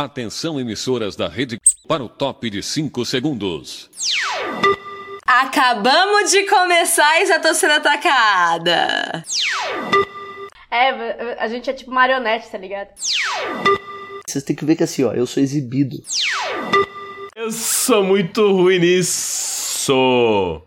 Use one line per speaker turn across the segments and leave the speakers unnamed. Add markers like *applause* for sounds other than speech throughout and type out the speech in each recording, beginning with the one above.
Atenção, emissoras da rede, para o top de 5 segundos.
Acabamos de começar e já tô sendo atacada.
É, a gente é tipo marionete, tá ligado?
Vocês têm que ver que assim, ó, eu sou exibido.
Eu sou muito ruim nisso.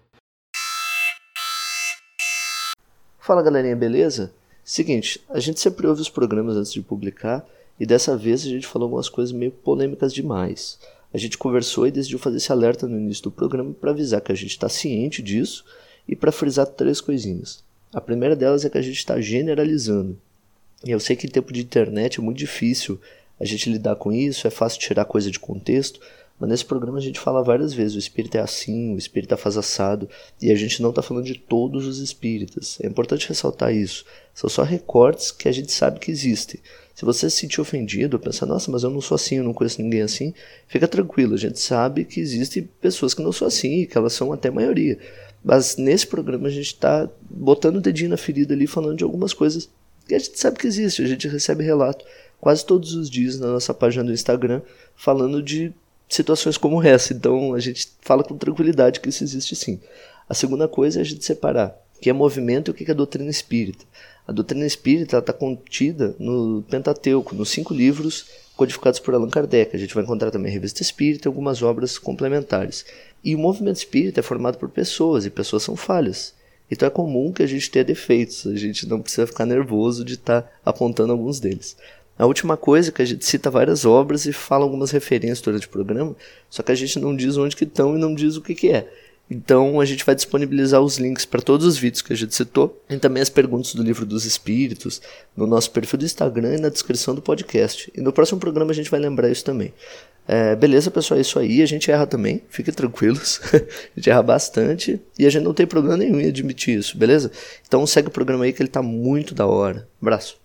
Fala galerinha, beleza? Seguinte, a gente sempre ouve os programas antes de publicar e dessa vez a gente falou algumas coisas meio polêmicas demais. A gente conversou e decidiu fazer esse alerta no início do programa para avisar que a gente está ciente disso e para frisar três coisinhas. A primeira delas é que a gente está generalizando. E eu sei que em tempo de internet é muito difícil a gente lidar com isso, é fácil tirar coisa de contexto, mas nesse programa a gente fala várias vezes: o espírito é assim, o espírito faz assado, e a gente não está falando de todos os espíritas. É importante ressaltar isso. São só recortes que a gente sabe que existem. Se você se sentir ofendido, pensar, nossa, mas eu não sou assim, eu não conheço ninguém assim, fica tranquilo, a gente sabe que existem pessoas que não são assim, que elas são até maioria. Mas nesse programa a gente está botando o dedinho na ferida ali, falando de algumas coisas que a gente sabe que existe, a gente recebe relato quase todos os dias na nossa página do Instagram falando de situações como essa. Então a gente fala com tranquilidade que isso existe sim. A segunda coisa é a gente separar o que é movimento e o que é doutrina espírita. A doutrina espírita está contida no Pentateuco, nos cinco livros codificados por Allan Kardec. A gente vai encontrar também a Revista Espírita e algumas obras complementares. E o movimento espírita é formado por pessoas, e pessoas são falhas. Então é comum que a gente tenha defeitos, a gente não precisa ficar nervoso de estar tá apontando alguns deles. A última coisa que a gente cita várias obras e fala algumas referências durante o programa, só que a gente não diz onde que estão e não diz o que, que é. Então a gente vai disponibilizar os links para todos os vídeos que a gente citou e também as perguntas do livro dos espíritos no nosso perfil do Instagram e na descrição do podcast. E no próximo programa a gente vai lembrar isso também. É, beleza, pessoal, é isso aí. A gente erra também, fiquem tranquilos. *laughs* a gente erra bastante e a gente não tem problema nenhum em admitir isso, beleza? Então segue o programa aí que ele tá muito da hora. Abraço.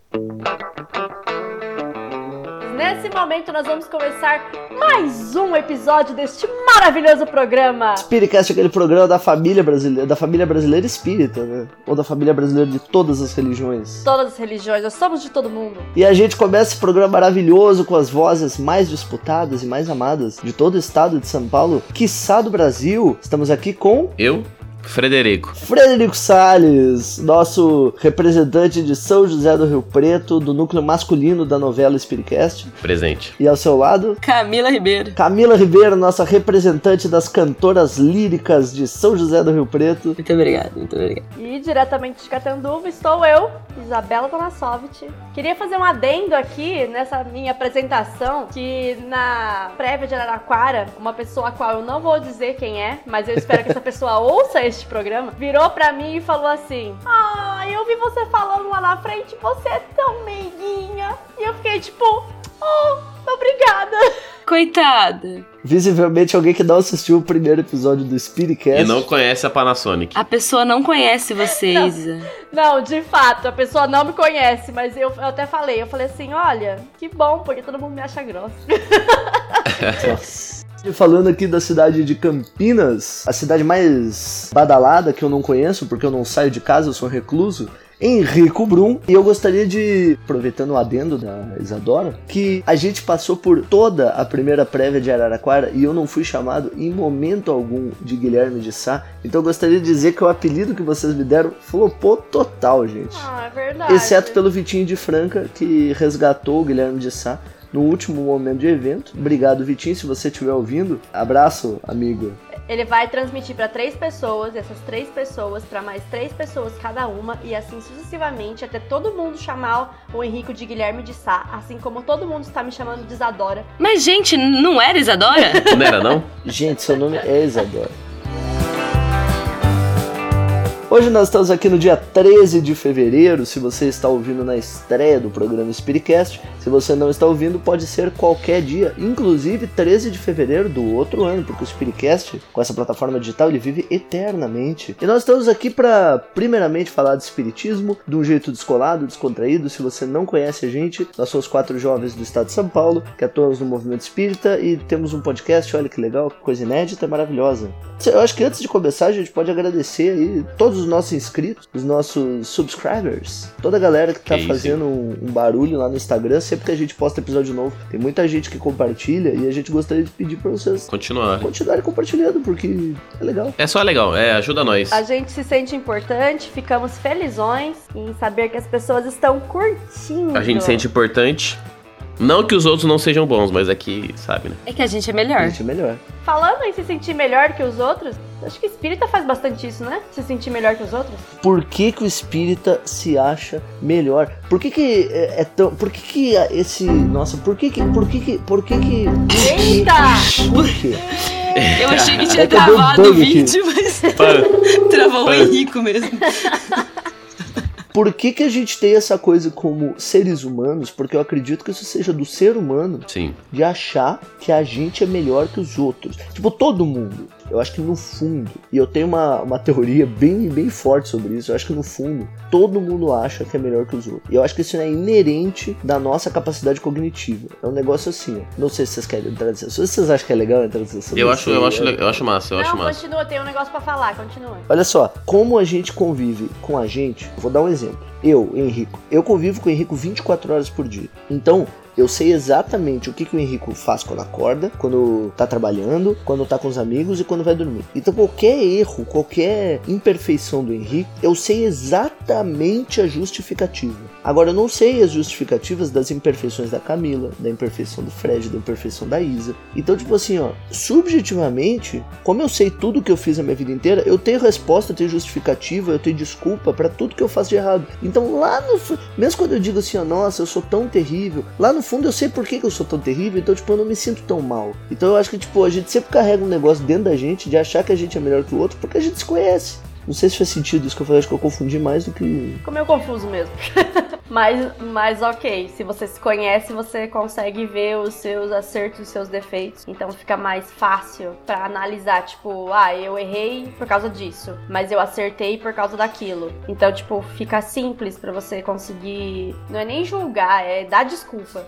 Nesse momento nós vamos começar mais um episódio deste maravilhoso programa.
Spiritcast é aquele programa da família brasileira, da família brasileira espírita, né? Ou da família brasileira de todas as religiões.
Todas as religiões, nós somos de todo mundo.
E a gente começa esse programa maravilhoso com as vozes mais disputadas e mais amadas de todo o estado de São Paulo, quiçá do Brasil. Estamos aqui com
Eu, Frederico.
Frederico Sales, nosso representante de São José do Rio Preto, do núcleo masculino da novela Spiritcast.
Presente.
E ao seu lado,
Camila Ribeiro.
Camila Ribeiro, nossa representante das cantoras líricas de São José do Rio Preto.
Muito obrigada, muito obrigada.
E diretamente de Catanduva estou eu, Isabela Tonassovich. Queria fazer um adendo aqui nessa minha apresentação, que na prévia de Araraquara, uma pessoa a qual eu não vou dizer quem é, mas eu espero que essa pessoa *laughs* ouça esse este programa, virou pra mim e falou assim: Ah, eu vi você falando lá na frente, você é tão meiguinha. E eu fiquei tipo, oh, obrigada.
Coitada.
Visivelmente alguém que não assistiu o primeiro episódio do Spiritcast.
E não conhece a Panasonic.
A pessoa não conhece vocês.
não, não, de fato, a pessoa não me conhece, mas eu, eu até falei, eu falei assim, olha, que bom, porque todo mundo me acha grossa. *laughs*
Nossa. Falando aqui da cidade de Campinas, a cidade mais badalada que eu não conheço, porque eu não saio de casa, eu sou recluso. Henrico Brum, e eu gostaria de, aproveitando o adendo da Isadora, que a gente passou por toda a primeira prévia de Araraquara e eu não fui chamado em momento algum de Guilherme de Sá, então eu gostaria de dizer que o apelido que vocês me deram flopou total, gente.
Ah, é verdade.
Exceto pelo Vitinho de Franca, que resgatou o Guilherme de Sá no último momento de evento. Obrigado, Vitinho, se você estiver ouvindo. Abraço, amigo.
Ele vai transmitir para três pessoas, essas três pessoas para mais três pessoas cada uma, e assim sucessivamente, até todo mundo chamar o Henrico de Guilherme de Sá, assim como todo mundo está me chamando de Isadora.
Mas, gente, não era Isadora?
não era, não?
gente, seu nome é Isadora. Hoje nós estamos aqui no dia 13 de fevereiro. Se você está ouvindo na estreia do programa Spiritcast, se você não está ouvindo, pode ser qualquer dia, inclusive 13 de fevereiro do outro ano, porque o Spiritcast, com essa plataforma digital, ele vive eternamente. E nós estamos aqui para, primeiramente, falar de espiritismo de um jeito descolado, descontraído. Se você não conhece a gente, nós somos quatro jovens do estado de São Paulo que atuamos no movimento espírita e temos um podcast. Olha que legal, coisa inédita, maravilhosa. Eu acho que antes de começar, a gente pode agradecer aí todos todos os nossos inscritos, os nossos subscribers, toda a galera que tá
Que
fazendo um, um barulho lá no Instagram, sempre que a gente posta episódio novo. Tem muita gente que compartilha e a gente gostaria de pedir pra vocês
Continuar.
continuarem compartilhando, porque é legal.
É só legal, é, ajuda nós.
A gente se sente importante, ficamos felizões em saber que as pessoas estão curtindo.
A gente sente importante. Não que os outros não sejam bons, mas aqui, sabe, né?
É que a gente é
A
melhor.
gente é melhor.
Falando em se sentir melhor que os outros, acho que espírita faz bastante isso, né? Se sentir melhor que os outros.
Por que, que o espírita se acha melhor? Por que, que é, é tão. Por que, que esse. Nossa, por que que. Por que que. Por que que.
Eita!
Por quê?
Eu achei que tinha
É que dei um
travado o
bug aqui.
vídeo, mas *laughs* travou o. Henrico mesmo.
Por que, que a gente tem essa coisa como seres humanos? Porque eu acredito que isso seja do ser humano
Sim.
de achar que a gente é melhor que os outros. Tipo, todo mundo. Eu acho que no fundo, e eu tenho uma, uma teoria bem, bem forte sobre isso, eu acho que no fundo, todo mundo acha que é melhor que os outros. E eu acho que isso é inerente da nossa capacidade cognitiva. É um negócio assim. Não sei se vocês querem entrar assunto. Se vocês acham que é legal entrar nesse assunto.
Eu
não
acho, eu acho,
é-
eu acho massa, eu acho
Não,
massa.
continua, tem um negócio pra falar, continua.
Olha só, como a gente convive com a gente, vou dar um exemplo. Eu, Henrico, eu convivo com o Henrico 24 horas por dia. Então, eu sei exatamente o que, que o Henrico faz quando acorda, quando tá trabalhando, quando tá com os amigos e quando vai dormir. Então, qualquer erro, qualquer imperfeição do Henrico, eu sei exatamente a justificativa. Agora, eu não sei as justificativas das imperfeições da Camila, da imperfeição do Fred, da imperfeição da Isa. Então, tipo assim, ó, subjetivamente, como eu sei tudo que eu fiz a minha vida inteira, eu tenho resposta, eu tenho justificativa, eu tenho desculpa pra tudo que eu faço de errado. Então, lá no mesmo quando eu digo assim, ó, nossa, eu sou tão terrível, lá no fundo eu sei por que, que eu sou tão terrível, então, tipo, eu não me sinto tão mal. Então, eu acho que, tipo, a gente sempre carrega um negócio dentro da gente de achar que a gente é melhor que o outro porque a gente se conhece. Não sei se faz sentido isso que eu falei, acho que eu confundi mais do que.
Ficou meio confuso mesmo. *laughs* mas, mas ok, se você se conhece, você consegue ver os seus acertos os seus defeitos. Então fica mais fácil pra analisar, tipo, ah, eu errei por causa disso, mas eu acertei por causa daquilo. Então, tipo, fica simples pra você conseguir. Não é nem julgar, é dar desculpa.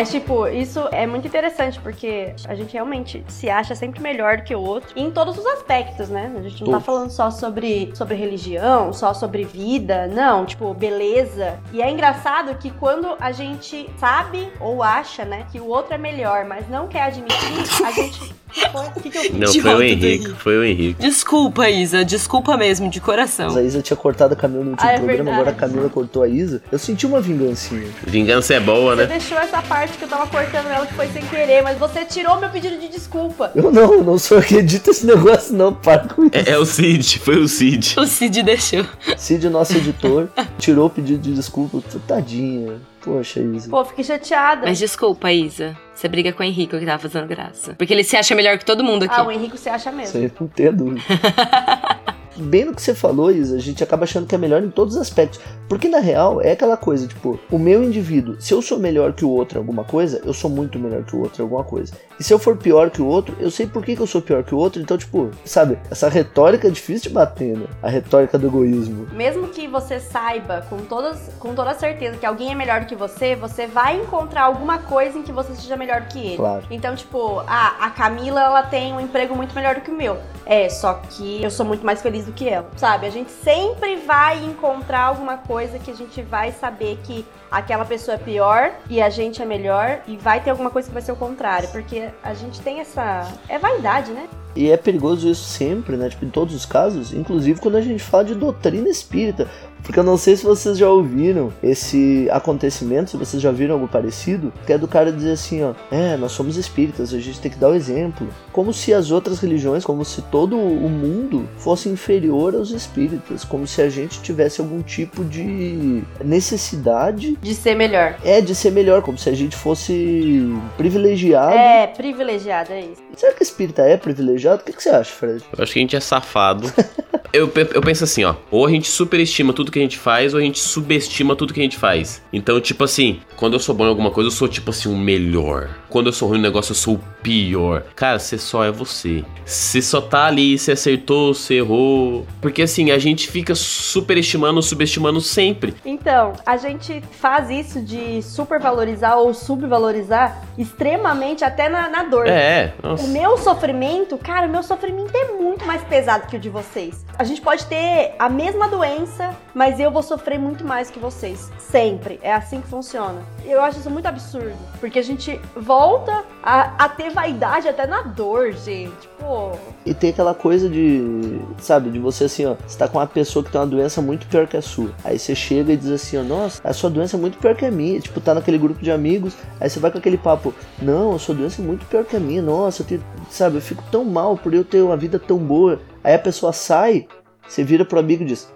Mas, tipo, isso é muito interessante porque a gente realmente se acha sempre melhor do que o outro em todos os aspectos, né? A gente não tá falando só sobre, sobre religião, só sobre vida, não, tipo, beleza. E é engraçado que quando a gente sabe ou acha, né, que o outro é melhor, mas não quer admitir, a gente. *laughs* O que, que eu fiz?
Não,
De
foi o Henrique,
Henrique.
foi o Henrique.
Desculpa, Isa. Desculpa mesmo, de coração.
Mas a Isa tinha cortado a Camila no último
Ah, é
programa,
verdade.
agora a Camila cortou a Isa. Eu senti uma vingancinha.
Vingança é boa,
Você
né?
deixou essa parte que eu tava cortando ela que foi sem querer, mas você tirou meu pedido de desculpa.
Eu não, eu não sou eu que edito esse negócio, não. Para com isso.
É, é o Cid, foi o Cid.
O Cid deixou.
Cid, nosso editor, tirou o pedido de desculpa. Tadinha. Poxa, Isa.
Pô, fiquei chateada.
Mas desculpa, Isa. Você briga com o Henrico que tava fazendo graça. Porque ele se acha melhor que todo mundo aqui.
Ah, o Henrique você acha
Isso
mesmo.
aí não tem dúvida. *laughs* Bem no que você falou, Isa, a gente acaba achando que é melhor em todos os aspectos. Porque na real é aquela coisa, tipo, o meu indivíduo, se eu sou melhor que o outro em alguma coisa, eu sou muito melhor que o outro em alguma coisa. E se eu for pior que o outro, eu sei por que, que eu sou pior que o outro. Então, tipo, sabe, essa retórica é difícil de bater, né? A retórica do egoísmo.
Mesmo que você saiba com, todas, com toda certeza que alguém é melhor que você, você vai encontrar alguma coisa em que você seja melhor que ele.
Claro.
Então, tipo, ah, a Camila, ela tem um emprego muito melhor do que o meu. É, só que eu sou muito mais feliz do que ela, sabe? A gente sempre vai encontrar alguma coisa que a gente vai saber que aquela pessoa é pior e a gente é melhor e vai ter alguma coisa que vai ser o contrário, porque a gente tem essa... é vaidade, né?
E é perigoso isso sempre, né? Tipo, em todos os casos, inclusive quando a gente fala de doutrina espírita. Porque eu não sei se vocês já ouviram esse acontecimento, se vocês já viram algo parecido, que é do cara dizer assim, ó, é, nós somos espíritas, a gente tem que dar o exemplo. Como se as outras religiões, como se todo o mundo fosse inferior aos espíritas, como se a gente tivesse algum tipo de necessidade
De ser melhor.
é de ser melhor, como se a gente fosse privilegiado.
É, privilegiada, é isso.
Será que espírita é privilegiado? O que, que você acha, Fred?
Eu acho que a gente é safado. *laughs* Eu, eu penso assim, ó. Ou a gente superestima tudo que a gente faz, ou a gente subestima tudo que a gente faz. Então, tipo assim, quando eu sou bom em alguma coisa, eu sou, tipo assim, o melhor. Quando eu sou ruim no negócio, eu sou o pior. Cara, você só é você. Você só tá ali, você acertou, você errou. Porque assim, a gente fica superestimando, subestimando sempre.
Então, a gente faz isso de supervalorizar ou subvalorizar extremamente até na, na dor.
É,
O
nossa.
meu sofrimento, cara, o meu sofrimento é muito mais pesado que o de vocês. A gente pode ter a mesma doença, mas eu vou sofrer muito mais que vocês. Sempre. É assim que funciona. Eu acho isso muito absurdo. Porque a gente volta a, a ter vaidade até na dor, gente. Pô.
E tem aquela coisa de, sabe, de você assim, ó, você tá com uma pessoa que tem uma doença muito pior que a sua. Aí você chega e diz assim, ó, nossa, a sua doença é muito pior que a minha. Tipo, tá naquele grupo de amigos, aí você vai com aquele papo, não, a sua doença é muito pior que a minha. Nossa, eu sabe, eu fico tão mal por eu ter uma vida tão boa. Aí a pessoa sai, você vira pro amigo e diz,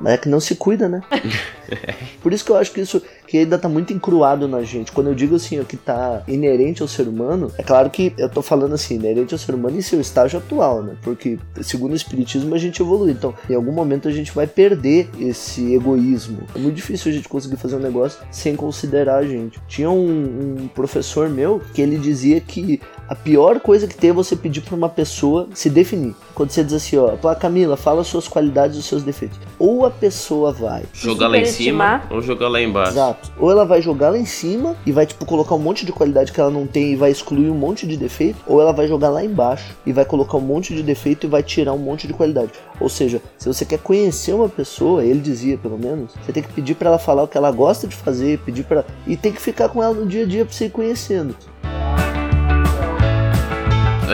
mas é que não se cuida, né? *laughs* Por isso que eu acho que isso que ainda tá muito encruado na gente. Quando eu digo assim, o que tá inerente ao ser humano, é claro que eu tô falando assim, inerente ao ser humano em seu estágio atual, né? Porque segundo o espiritismo a gente evolui. Então, em algum momento a gente vai perder esse egoísmo. É muito difícil a gente conseguir fazer um negócio sem considerar a gente. Tinha um, um professor meu que ele dizia que a pior coisa que tem é você pedir para uma pessoa se definir. Quando você diz assim, ó, Camila, fala as suas qualidades e os seus defeitos. Ou a pessoa vai
jogar lá em cima ou jogar lá embaixo.
Exato. Ou ela vai jogar lá em cima e vai tipo colocar um monte de qualidade que ela não tem e vai excluir um monte de defeito, ou ela vai jogar lá embaixo e vai colocar um monte de defeito e vai tirar um monte de qualidade. Ou seja, se você quer conhecer uma pessoa, ele dizia pelo menos, você tem que pedir para ela falar o que ela gosta de fazer, pedir para e tem que ficar com ela no dia a dia para você ir conhecendo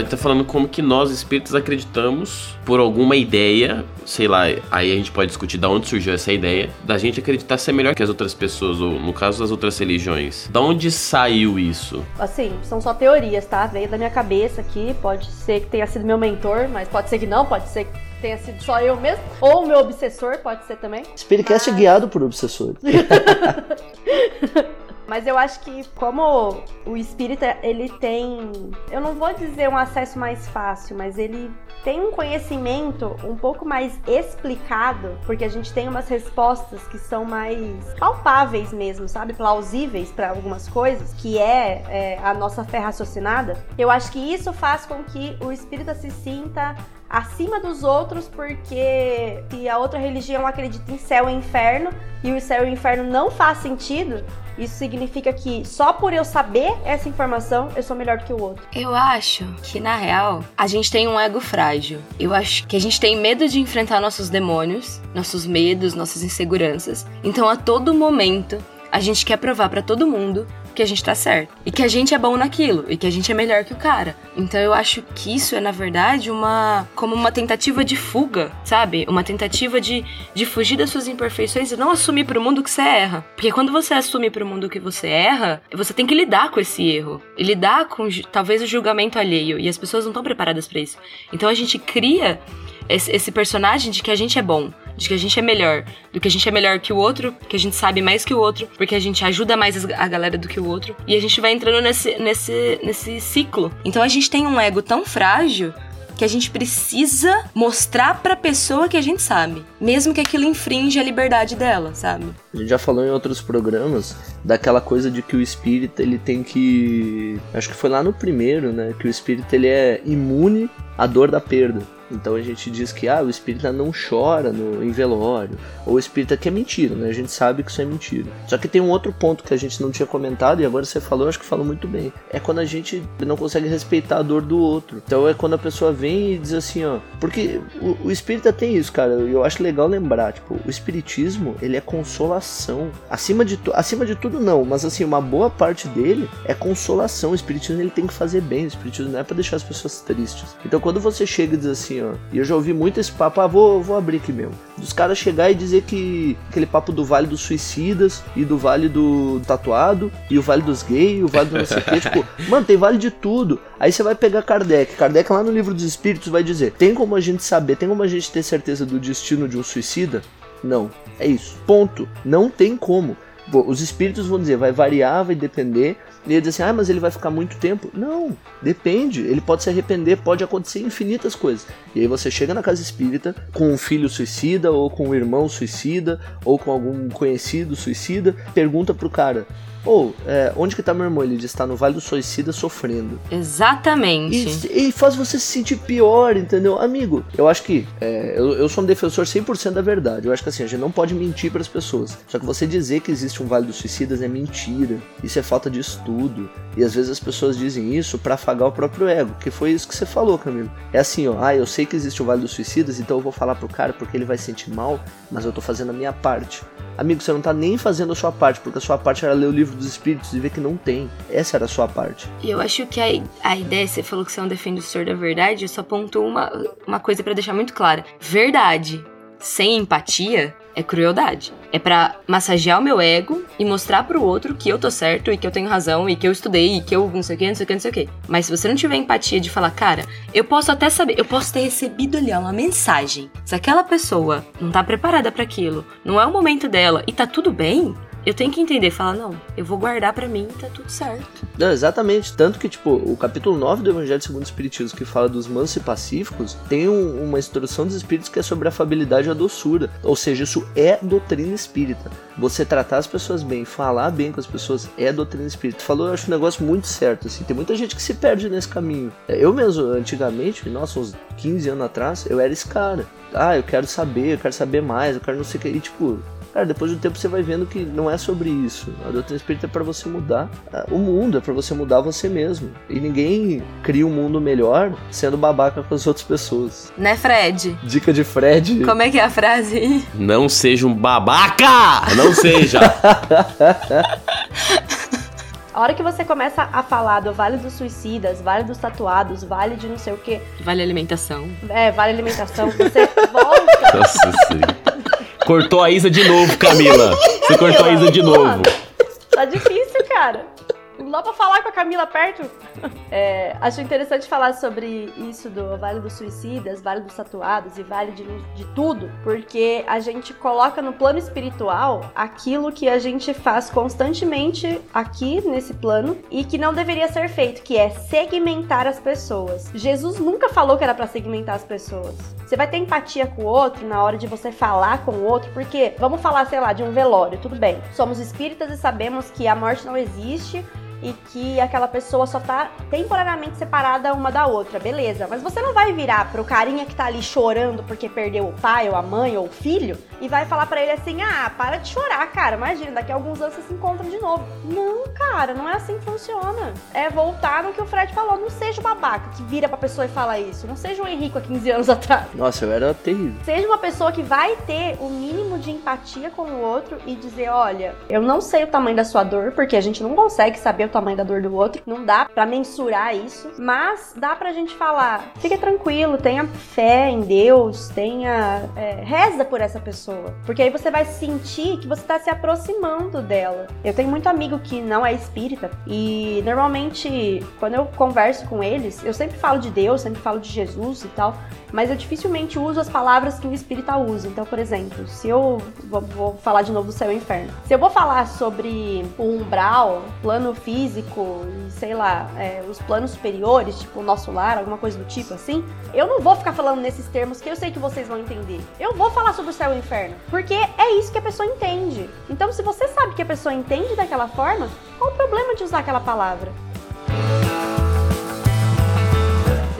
a gente tá falando como que nós espíritos acreditamos por alguma ideia, sei lá, aí a gente pode discutir da onde surgiu essa ideia, da gente acreditar ser melhor que as outras pessoas, ou no caso das outras religiões. Da onde saiu isso?
Assim, são só teorias, tá? Veio da minha cabeça aqui, pode ser que tenha sido meu mentor, mas pode ser que não, pode ser que tenha sido só eu mesmo, ou o meu obsessor, pode ser também.
Spiritcast mas... é guiado por obsessores. *laughs*
Mas eu acho que como o espírita, ele tem, eu não vou dizer um acesso mais fácil, mas ele tem um conhecimento um pouco mais explicado, porque a gente tem umas respostas que são mais palpáveis mesmo, sabe? Plausíveis para algumas coisas, que é, é a nossa fé raciocinada. Eu acho que isso faz com que o espírita se sinta acima dos outros, porque se a outra religião acredita em céu e inferno e o céu e o inferno não faz sentido, isso significa que só por eu saber essa informação, eu sou melhor do que o outro.
Eu acho que, na real, a gente tem um ego frágil. Eu acho que a gente tem medo de enfrentar nossos demônios, nossos medos, nossas inseguranças. Então, a todo momento, a gente quer provar para todo mundo que a gente tá certo. E que a gente é bom naquilo. E que a gente é melhor que o cara. Então eu acho que isso é, na verdade, uma. como uma tentativa de fuga, sabe? Uma tentativa de, de fugir das suas imperfeições e não assumir pro mundo que você erra. Porque quando você assume pro mundo que você erra, você tem que lidar com esse erro. E lidar com talvez o julgamento alheio. E as pessoas não estão preparadas para isso. Então a gente cria esse, esse personagem de que a gente é bom de que a gente é melhor, do que a gente é melhor que o outro, que a gente sabe mais que o outro, porque a gente ajuda mais a galera do que o outro. E a gente vai entrando nesse, nesse, nesse ciclo. Então a gente tem um ego tão frágil que a gente precisa mostrar pra pessoa que a gente sabe, mesmo que aquilo infringe a liberdade dela, sabe?
A gente já falou em outros programas daquela coisa de que o espírito ele tem que, acho que foi lá no primeiro, né, que o espírito ele é imune à dor da perda. Então a gente diz que ah, o espírita não chora no, em velório, ou o espírita que é mentira, né? A gente sabe que isso é mentira. Só que tem um outro ponto que a gente não tinha comentado e agora você falou, acho que falou muito bem. É quando a gente não consegue respeitar a dor do outro. Então é quando a pessoa vem e diz assim, ó, porque o, o espírita tem isso, cara. Eu acho legal lembrar, tipo, o espiritismo, ele é consolação. Acima de, acima de tudo não, mas assim, uma boa parte dele é consolação. O espiritismo ele tem que fazer bem, o espiritismo não é para deixar as pessoas tristes. Então quando você chega e diz assim, ó. E eu já ouvi muito esse papo, ah, vou, vou abrir aqui mesmo. Dos caras chegar e dizer que aquele papo do Vale dos Suicidas e do Vale do Tatuado e o Vale dos Gays e o Vale do não sei o quê. *laughs* Tipo, mano, tem vale de tudo. Aí você vai pegar Kardec. Kardec lá no livro dos Espíritos vai dizer: tem como a gente saber, tem como a gente ter certeza do destino de um suicida? Não. É isso. Ponto. Não tem como. Os espíritos vão dizer, vai variar, vai depender, e ele diz assim: ah, mas ele vai ficar muito tempo. Não, depende. Ele pode se arrepender, pode acontecer infinitas coisas. E aí você chega na casa espírita com um filho suicida, ou com um irmão suicida, ou com algum conhecido suicida, pergunta pro cara: Ou, é, onde que tá meu irmão? Ele diz, tá no Vale do Suicida sofrendo.
Exatamente.
E, e faz você se sentir pior, entendeu? Amigo, eu acho que é, eu, eu sou um defensor 100% da verdade. Eu acho que assim, a gente não pode mentir para as pessoas. Só que você dizer que existe um Vale dos Suicidas é mentira. Isso é falta de estudo. E às vezes as pessoas dizem isso para afagar o próprio ego, que foi isso que você falou, Camilo. É assim, ó, ah, eu sei que existe o Vale dos Suicidas, então eu vou falar pro cara porque ele vai se sentir mal, mas eu tô fazendo a minha parte. Amigo, você não tá nem fazendo a sua parte, porque a sua parte era ler o livro dos espíritos e ver que não tem. Essa era a sua parte.
E eu acho que a, a ideia, você falou que você é um defensor da verdade, eu só pontuo uma, uma coisa para deixar muito clara. Verdade sem empatia é crueldade. É para massagear o meu ego e mostrar pro outro que eu tô certo e que eu tenho razão e que eu estudei e que eu não sei o que, não sei o que, não sei o que. Mas se você não tiver empatia de falar, cara, eu posso até saber, eu posso ter recebido ali uma mensagem. Se aquela pessoa não tá preparada para aquilo, não é o momento dela e tá tudo bem, eu tenho que entender, falar, não, eu vou guardar para mim tá tudo certo.
Não, exatamente. Tanto que, tipo, o capítulo 9 do Evangelho segundo o Espiritismo, que fala dos mansos e pacíficos, tem um, uma instrução dos espíritos que é sobre a afabilidade e a doçura. Ou seja, isso é doutrina espírita. Você tratar as pessoas bem, falar bem com as pessoas é doutrina espírita. Falou, eu acho um negócio muito certo, assim. Tem muita gente que se perde nesse caminho. Eu mesmo, antigamente, nossa, uns 15 anos atrás, eu era esse cara. Ah, eu quero saber, eu quero saber mais, eu quero não sei o que. E, tipo, Cara, depois do tempo você vai vendo que não é sobre isso. A doutrina espírita é para você mudar o mundo, é para você mudar você mesmo. E ninguém cria um mundo melhor sendo babaca com as outras pessoas.
Né, Fred?
Dica de Fred.
Como é que é a frase aí?
Não seja um babaca! Não seja! *laughs*
A hora que você começa a falar do Vale dos Suicidas, Vale dos Tatuados, Vale de não sei o que.
Vale alimentação.
É, Vale alimentação. Você *laughs* volta.
Nossa. Cortou a Isa de novo, Camila. Você cortou a Isa de novo.
Tá difícil, cara. Não dá pra falar com a Camila perto? *laughs* É, acho interessante falar sobre isso do Vale dos Suicidas, Vale dos Tatuados e Vale de, de tudo, porque a gente coloca no plano espiritual aquilo que a gente faz constantemente aqui nesse plano e que não deveria ser feito, que é segmentar as pessoas. Jesus nunca falou que era para segmentar as pessoas. Você vai ter empatia com o outro na hora de você falar com o outro, porque vamos falar, sei lá, de um velório, tudo bem. Somos espíritas e sabemos que a morte não existe e que aquela pessoa só tá temporariamente separada uma da outra, beleza. Mas você não vai virar pro carinha que tá ali chorando porque perdeu o pai, ou a mãe, ou o filho, e vai falar para ele assim: ah, para de chorar, cara. Imagina, daqui a alguns anos vocês se encontram de novo. Não, cara, não é assim que funciona. É voltar no que o Fred falou. Não seja o babaca que vira pra pessoa e fala isso. Não seja o Henrico há 15 anos *laughs* atrás.
Nossa, eu era terrível.
Seja uma pessoa que vai ter o mínimo de empatia com o outro e dizer: olha, eu não sei o tamanho da sua dor, porque a gente não consegue saber tamanho da dor do outro, não dá para mensurar isso, mas dá pra gente falar: fique tranquilo, tenha fé em Deus, tenha. É, reza por essa pessoa. Porque aí você vai sentir que você tá se aproximando dela. Eu tenho muito amigo que não é espírita e normalmente quando eu converso com eles, eu sempre falo de Deus, sempre falo de Jesus e tal, mas eu dificilmente uso as palavras que o espírita usa. Então, por exemplo, se eu vou, vou falar de novo do céu e inferno, se eu vou falar sobre o umbral, plano físico e sei lá, é, os planos superiores, tipo o nosso lar, alguma coisa do tipo assim, eu não vou ficar falando nesses termos que eu sei que vocês vão entender. Eu vou falar sobre o céu e o inferno, porque é isso que a pessoa entende. Então, se você sabe que a pessoa entende daquela forma, qual o problema de usar aquela palavra?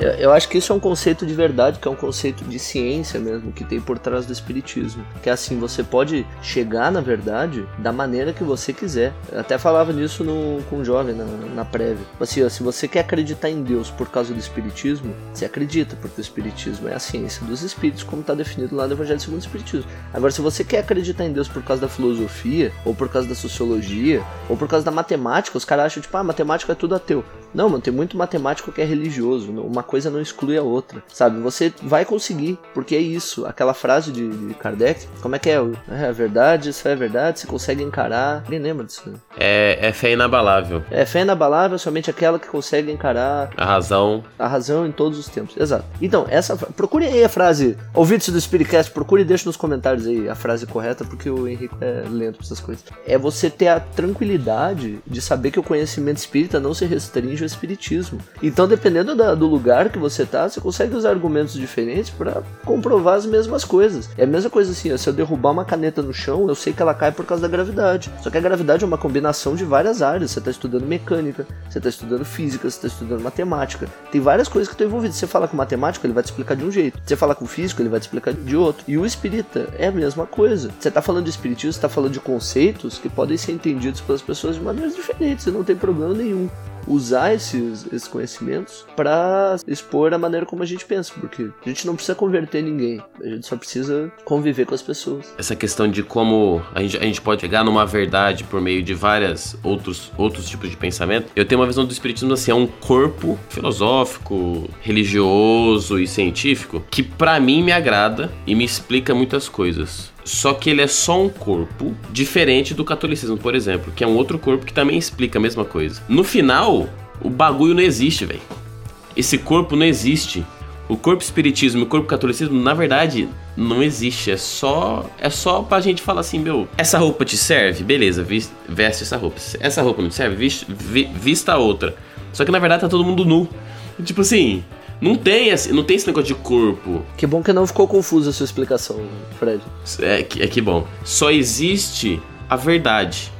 Eu, eu acho que isso é um conceito de verdade, que é um conceito de ciência mesmo, que tem por trás do espiritismo. Que é assim, você pode chegar na verdade da maneira que você quiser. Eu até falava nisso no, com um jovem na, na prévia. Assim, ó, se você quer acreditar em Deus por causa do espiritismo, você acredita, porque o espiritismo é a ciência dos espíritos, como está definido lá no Evangelho segundo o Espiritismo. Agora, se você quer acreditar em Deus por causa da filosofia, ou por causa da sociologia, ou por causa da matemática, os caras acham, tipo, ah, matemática é tudo ateu. Não, mano, tem muito matemático que é religioso. Uma coisa não exclui a outra, sabe? Você vai conseguir, porque é isso. Aquela frase de, de Kardec, como é que é? É a verdade, isso é verdade, você consegue encarar. Nem lembra disso, né?
É, é fé inabalável.
É fé inabalável, somente aquela que consegue encarar
A razão.
a razão em todos os tempos. Exato. Então, essa procure aí a frase. Ouvintes do Spiritcast, procure e deixe nos comentários aí a frase correta, porque o Henrique é lento pra essas coisas. É você ter a tranquilidade de saber que o conhecimento espírita não se restringe ao espiritismo. Então, dependendo da- do lugar lugar que você tá, você consegue usar argumentos diferentes para comprovar as mesmas coisas. É a mesma coisa assim, ó, se eu derrubar uma caneta no chão, eu sei que ela cai por causa da gravidade. Só que a gravidade é uma combinação de várias áreas. Você está estudando mecânica, você está estudando física, você está estudando matemática. Tem várias coisas que estão envolvidas. Você fala com matemático, ele vai te explicar de um jeito. Você fala com físico, ele vai te explicar de outro. E o espírita é a mesma coisa. Você está falando de espiritismo, você está falando de conceitos que podem ser entendidos pelas pessoas de maneiras diferentes. Você não tem problema nenhum usar esses, esses conhecimentos para expor a maneira como a gente pensa, porque a gente não precisa converter ninguém, a gente só precisa conviver com as pessoas.
Essa questão de como a gente, a gente pode chegar numa verdade por meio de vários outros, outros tipos de pensamento, eu tenho uma visão do espiritismo assim, é um corpo filosófico, religioso e científico que para mim me agrada e me explica muitas coisas. Só que ele é só um corpo diferente do catolicismo, por exemplo, que é um outro corpo que também explica a mesma coisa. No final, o bagulho não existe, velho. Esse corpo não existe. O corpo espiritismo e o corpo catolicismo, na verdade, não existe. É só é só pra gente falar assim, meu, essa roupa te serve? Beleza, veste essa roupa. Essa roupa não te serve? Vista outra. Só que na verdade tá todo mundo nu. Tipo assim, não tem, esse, não tem esse negócio de corpo.
Que bom que não ficou confusa a sua explicação, Fred.
É, é que bom. Só existe a verdade.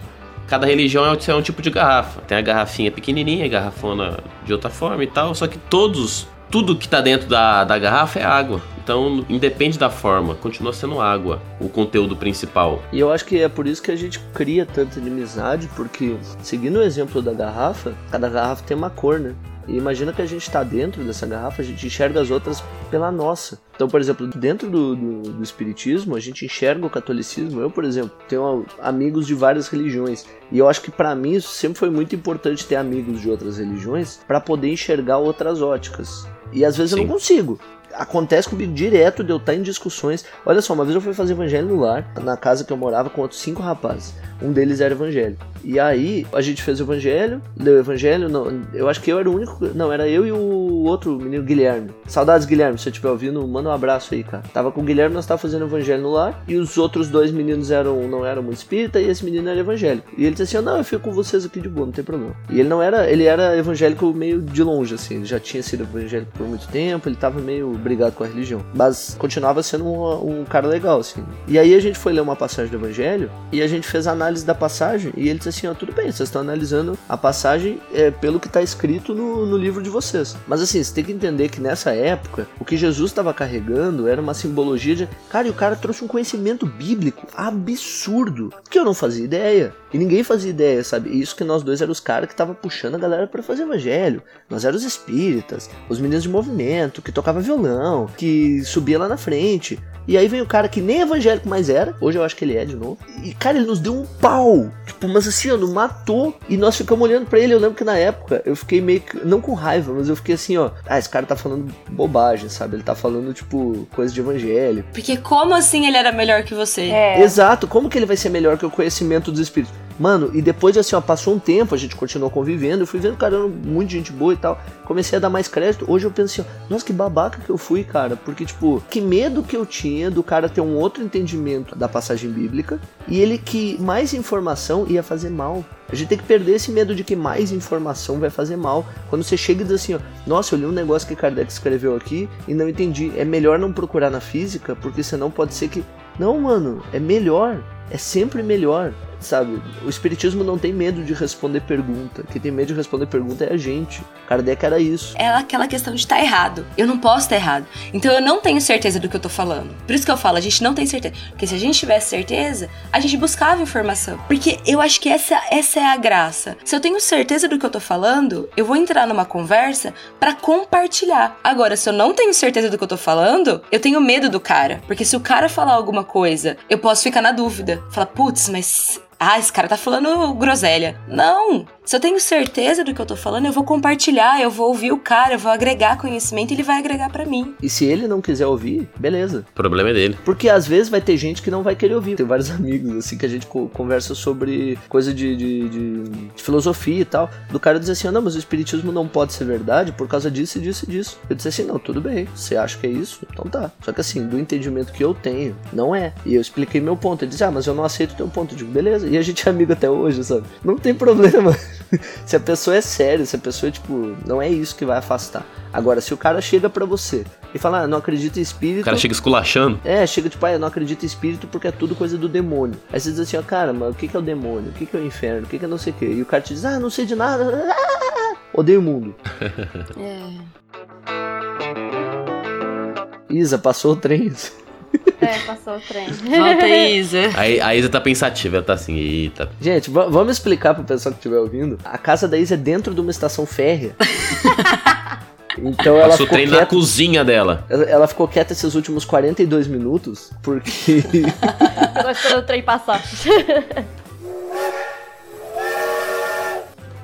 Cada religião é, é um tipo de garrafa. Tem a garrafinha pequenininha, a garrafona de outra forma e tal. Só que todos, tudo que tá dentro da, da garrafa é água. Então, independe da forma, continua sendo água o conteúdo principal.
E eu acho que é por isso que a gente cria tanta inimizade, porque, seguindo o exemplo da garrafa, cada garrafa tem uma cor, né? E imagina que a gente está dentro dessa garrafa, a gente enxerga as outras pela nossa. Então, por exemplo, dentro do, do, do, espiritismo, a gente enxerga o catolicismo. Eu, por exemplo, tenho amigos de várias religiões. E eu acho que para mim isso sempre foi muito importante ter amigos de outras religiões para poder enxergar outras óticas. E às vezes Sim. eu não consigo acontece comigo direto de eu estar em discussões. Olha só, uma vez eu fui fazer evangelho no lar, na casa que eu morava com outros cinco rapazes. Um deles era evangélico. E aí a gente fez o evangelho, leu o evangelho, não, eu acho que eu era o único, não, era eu e o outro menino Guilherme. Saudades Guilherme, se você estiver ouvindo, manda um abraço aí, cara. Tava com o Guilherme, nós tava fazendo evangelho no lar, e os outros dois meninos eram não eram muito espírita e esse menino era evangélico. E ele disse assim: "Não, eu fico com vocês aqui de boa, não tem problema". E ele não era, ele era evangélico meio de longe assim, ele já tinha sido evangélico por muito tempo, ele tava meio brigado com a religião, mas continuava sendo um, um cara legal assim. E aí a gente foi ler uma passagem do evangelho e a gente fez a análise da passagem e ele disse assim: "Ó, tudo bem, vocês estão analisando a passagem é, pelo que está escrito no, no livro de vocês. Mas assim, você tem que entender que nessa época, o que Jesus estava carregando era uma simbologia de. Cara, e o cara trouxe um conhecimento bíblico absurdo, que eu não fazia ideia. E ninguém fazia ideia, sabe? Isso que nós dois eram os caras que estavam puxando a galera para fazer evangelho. Nós éramos os espíritas, os meninos de movimento, que tocava violão, que subia lá na frente. E aí vem o cara que nem evangélico mais era. Hoje eu acho que ele é de novo. E, cara, ele nos deu um pau. Tipo, mas assim, ó, não matou. E nós ficamos olhando para ele. Eu lembro que na época eu fiquei meio que. Não com raiva, mas eu fiquei assim, ó. Ah, esse cara tá falando bobagem, sabe? Ele tá falando, tipo, coisa de evangelho.
Porque como assim ele era melhor que você?
É. Exato. Como que ele vai ser melhor que o conhecimento dos espíritos? Mano, e depois assim, ó, passou um tempo, a gente continuou convivendo, eu fui vendo, cara, muita gente boa e tal. Comecei a dar mais crédito. Hoje eu penso assim, ó, nossa, que babaca que eu fui, cara. Porque, tipo, que medo que eu tinha do cara ter um outro entendimento da passagem bíblica e ele que mais informação ia fazer mal. A gente tem que perder esse medo de que mais informação vai fazer mal. Quando você chega e diz assim, ó, nossa, eu li um negócio que Kardec escreveu aqui e não entendi. É melhor não procurar na física, porque senão pode ser que. Não, mano, é melhor. É sempre melhor sabe? O espiritismo não tem medo de responder pergunta. Quem tem medo de responder pergunta é a gente. Kardec era isso.
É aquela questão de estar tá errado. Eu não posso estar errado. Então eu não tenho certeza do que eu tô falando. Por isso que eu falo, a gente não tem certeza. Porque se a gente tivesse certeza, a gente buscava informação. Porque eu acho que essa, essa é a graça. Se eu tenho certeza do que eu tô falando, eu vou entrar numa conversa para compartilhar. Agora, se eu não tenho certeza do que eu tô falando, eu tenho medo do cara. Porque se o cara falar alguma coisa, eu posso ficar na dúvida. Falar, putz, mas ah, esse cara tá falando groselha. Não! Se eu tenho certeza do que eu tô falando, eu vou compartilhar, eu vou ouvir o cara, eu vou agregar conhecimento e ele vai agregar para mim.
E se ele não quiser ouvir, beleza.
O problema é dele.
Porque às vezes vai ter gente que não vai querer ouvir. Tem vários *laughs* amigos, assim, que a gente conversa sobre coisa de, de, de, de filosofia e tal. Do cara dizer assim, ah, não, mas o espiritismo não pode ser verdade por causa disso, disso e disso. Eu disse assim, não, tudo bem. Você acha que é isso? Então tá. Só que assim, do entendimento que eu tenho, não é. E eu expliquei meu ponto. Ele disse, ah, mas eu não aceito o teu ponto. Eu digo, beleza. E a gente é amigo até hoje, sabe? Não tem problema. *laughs* *laughs* se a pessoa é séria, se a pessoa, tipo, não é isso que vai afastar. Agora, se o cara chega pra você e fala, ah, não acredito em espírito.
O cara chega esculachando.
É, chega tipo, ah, eu não acredito em espírito porque é tudo coisa do demônio. Aí você diz assim, ó, cara, mas o que, que é o demônio? O que, que é o inferno? O que, que é não sei o quê? E o cara te diz, ah, não sei de nada. *laughs* Odeio o mundo. *laughs*
É.
Isa, passou o trem.
É, passou o trem. *laughs*
Volta aí, Isa.
Aí a Isa tá pensativa, ela tá assim, eita.
Gente, va- vamos explicar pro pessoal que estiver ouvindo. A casa da Isa é dentro de uma estação férrea. *laughs* Então ela
Passou o
ficou,
trem na
quieta,
cozinha dela.
ela ela ficou quieta esses últimos 42 minutos, porque
Eu tô esperando o trem passar. *laughs*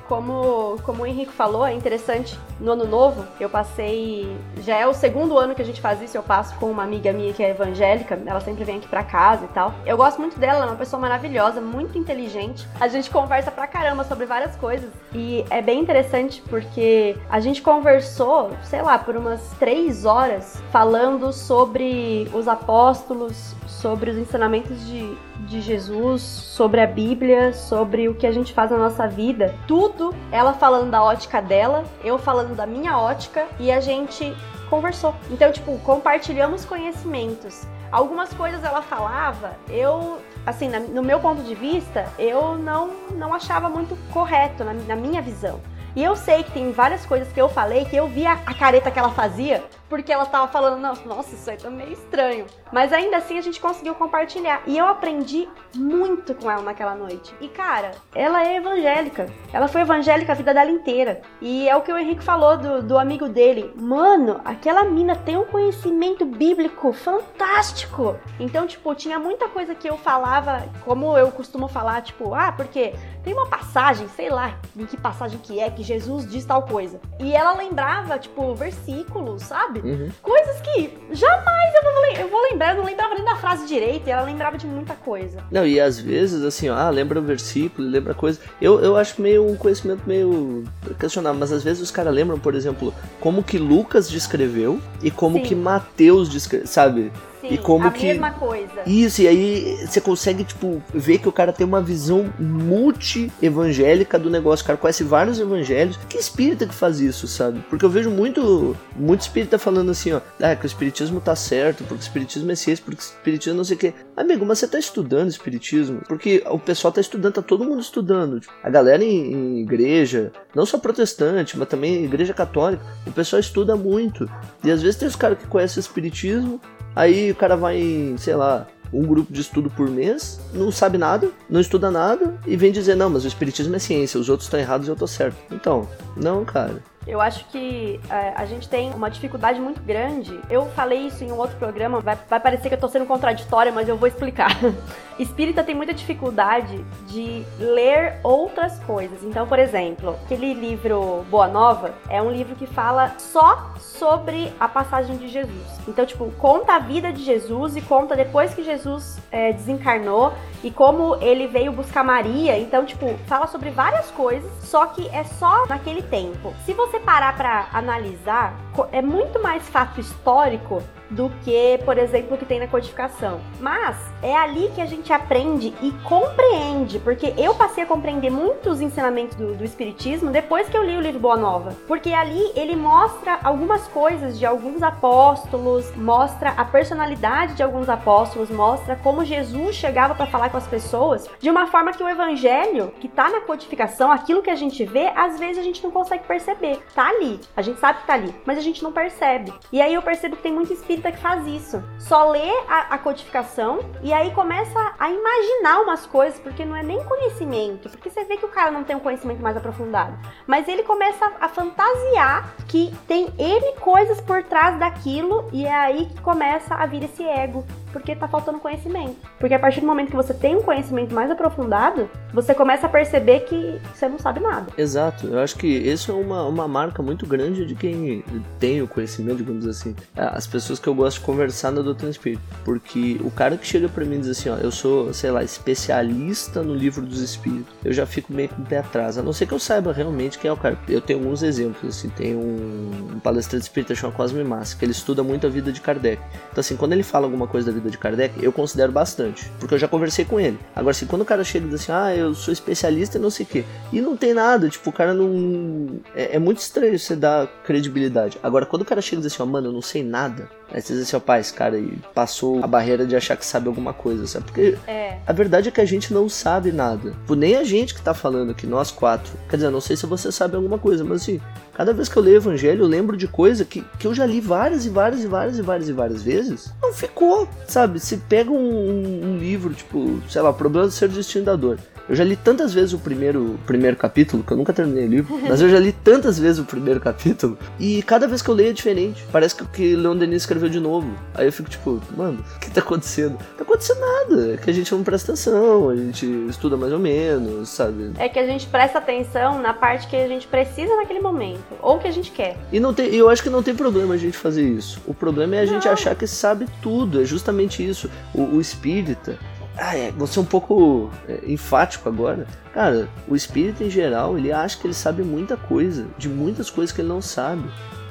Como, como o Henrique falou, é interessante. No ano novo, eu passei. Já é o segundo ano que a gente faz isso. Eu passo com uma amiga minha que é evangélica. Ela sempre vem aqui pra casa e tal. Eu gosto muito dela, ela é uma pessoa maravilhosa, muito inteligente. A gente conversa pra caramba sobre várias coisas. E é bem interessante porque a gente conversou, sei lá, por umas três horas falando sobre os apóstolos, sobre os ensinamentos de, de Jesus, sobre a Bíblia, sobre o que a gente faz na nossa vida. Tudo ela falando da ótica dela, eu falando da minha ótica e a gente conversou. Então, tipo, compartilhamos conhecimentos. Algumas coisas ela falava, eu, assim, na- no meu ponto de vista, eu não, não achava muito correto na, na minha visão. E eu sei que tem várias coisas que eu falei que eu vi a, a careta que ela fazia, porque ela tava falando, "Não, nossa, isso aí tá meio estranho. Mas ainda assim a gente conseguiu compartilhar. E eu aprendi muito com ela naquela noite. E cara, ela é evangélica. Ela foi evangélica a vida dela inteira. E é o que o Henrique falou do, do amigo dele. Mano, aquela mina tem um conhecimento bíblico fantástico. Então, tipo, tinha muita coisa que eu falava, como eu costumo falar, tipo, ah, porque tem uma passagem, sei lá, em que passagem que é, que Jesus diz tal coisa. E ela lembrava, tipo, versículos, sabe?
Uhum.
Coisas que jamais eu vou, eu vou lembrar, eu não lembrava nem da frase direita, e ela lembrava de muita coisa.
Não, e às vezes, assim, ó, ah, lembra o versículo, lembra coisa. Eu, eu acho meio um conhecimento meio questionável, mas às vezes os caras lembram, por exemplo, como que Lucas descreveu e como
Sim.
que Mateus descreveu, sabe?
Sim,
E como
a
que-
mesma coisa.
Isso, e aí você consegue, tipo, ver que o cara tem uma visão multi-evangélica do negócio. O cara conhece vários evangelhos. Que espírita que faz isso, sabe? Porque eu vejo muito, muito espírita falando assim, ó, ah, que o espiritismo tá certo, porque o espiritismo é ciência, porque o espiritismo não sei o quê. Amigo, mas você tá estudando espiritismo? Porque o pessoal tá estudando, tá todo mundo estudando. Tipo, A galera em, em igreja, não só protestante, mas também igreja católica, o pessoal estuda muito. E às vezes tem os caras que conhecem o espiritismo, Aí o cara vai em, sei lá, um grupo de estudo por mês, não sabe nada, não estuda nada e vem dizer: não, mas o espiritismo é ciência, os outros estão errados e eu tô certo. Então, não, cara.
Eu acho que é, a gente tem uma dificuldade muito grande. Eu falei isso em um outro programa, vai, vai parecer que eu tô sendo contraditória, mas eu vou explicar. *laughs* Espírita tem muita dificuldade de ler outras coisas. Então, por exemplo, aquele livro Boa Nova é um livro que fala só sobre a passagem de Jesus. Então, tipo, conta a vida de Jesus e conta depois que Jesus é, desencarnou e como ele veio buscar Maria. Então, tipo, fala sobre várias coisas, só que é só naquele tempo. Se você parar pra analisar, é muito mais fato histórico do que, por exemplo, o que tem na codificação. Mas é ali que a gente aprende e compreende, porque eu passei a compreender muitos ensinamentos do, do Espiritismo depois que eu li o livro Boa Nova. Porque ali ele mostra algumas coisas de alguns apóstolos, mostra a personalidade de alguns apóstolos, mostra como Jesus chegava para falar com as pessoas de uma forma que o evangelho, que tá na codificação, aquilo que a gente vê, às vezes a gente não consegue perceber. Tá ali, a gente sabe que tá ali, mas a gente não percebe. E aí eu percebo que tem muito que faz isso. Só lê a, a codificação e aí começa a imaginar umas coisas, porque não é nem conhecimento, porque você vê que o cara não tem um conhecimento mais aprofundado. Mas ele começa a fantasiar que tem N coisas por trás daquilo e é aí que começa a vir esse ego, porque tá faltando conhecimento. Porque a partir do momento que você tem um conhecimento mais aprofundado, você começa a perceber que você não sabe nada.
Exato, eu acho que isso é uma, uma marca muito grande de quem tem o conhecimento, digamos assim. As pessoas que eu gosto de conversar na doutrina espírita. Porque o cara que chega pra mim e diz assim, ó, eu sou, sei lá, especialista no livro dos espíritos, eu já fico meio com o pé atrás. A não ser que eu saiba realmente quem é o cara. Eu tenho alguns exemplos, assim, tem um, um palestrante espírita chamado Cosme Massa, que ele estuda muito a vida de Kardec. Então, assim, quando ele fala alguma coisa da vida de Kardec, eu considero bastante, porque eu já conversei com ele. Agora, se quando o cara chega e diz assim, ah, eu sou especialista e não sei o quê, e não tem nada, tipo, o cara não. É, é muito estranho você dar credibilidade. Agora, quando o cara chega e diz assim, ó, oh, mano, eu não sei nada, Você diz assim, ó, pai, esse cara aí passou a barreira de achar que sabe alguma coisa, sabe? Porque
É.
a verdade é que a gente não sabe nada. Tipo, nem a gente que tá falando aqui, nós quatro. Quer dizer, não sei se você sabe alguma coisa, mas assim, cada vez que eu leio o evangelho, eu lembro de coisa que, que eu já li várias e várias e várias e várias e várias vezes. Não ficou, sabe? Se pega um, um- um livro, tipo, sei lá, Problema do Ser Destino da Dor. Eu já li tantas vezes o primeiro, o primeiro capítulo, que eu nunca terminei o livro, mas eu já li tantas vezes o primeiro capítulo, e cada vez que eu leio é diferente. Parece que o que Leon Denis escreveu de novo. Aí eu fico tipo, mano, o que tá acontecendo? Não tá acontecendo nada. É que a gente não presta atenção, a gente estuda mais ou menos, sabe?
É que a gente presta atenção na parte que a gente precisa naquele momento, ou que a gente quer.
E não tem, eu acho que não tem problema a gente fazer isso. O problema é a gente
Não.
achar que sabe tudo. É justamente isso. O, o espírita. Ah, é, vou ser um pouco é, enfático agora. Cara, o espírita em geral, ele acha que ele sabe muita coisa, de muitas coisas que ele não sabe.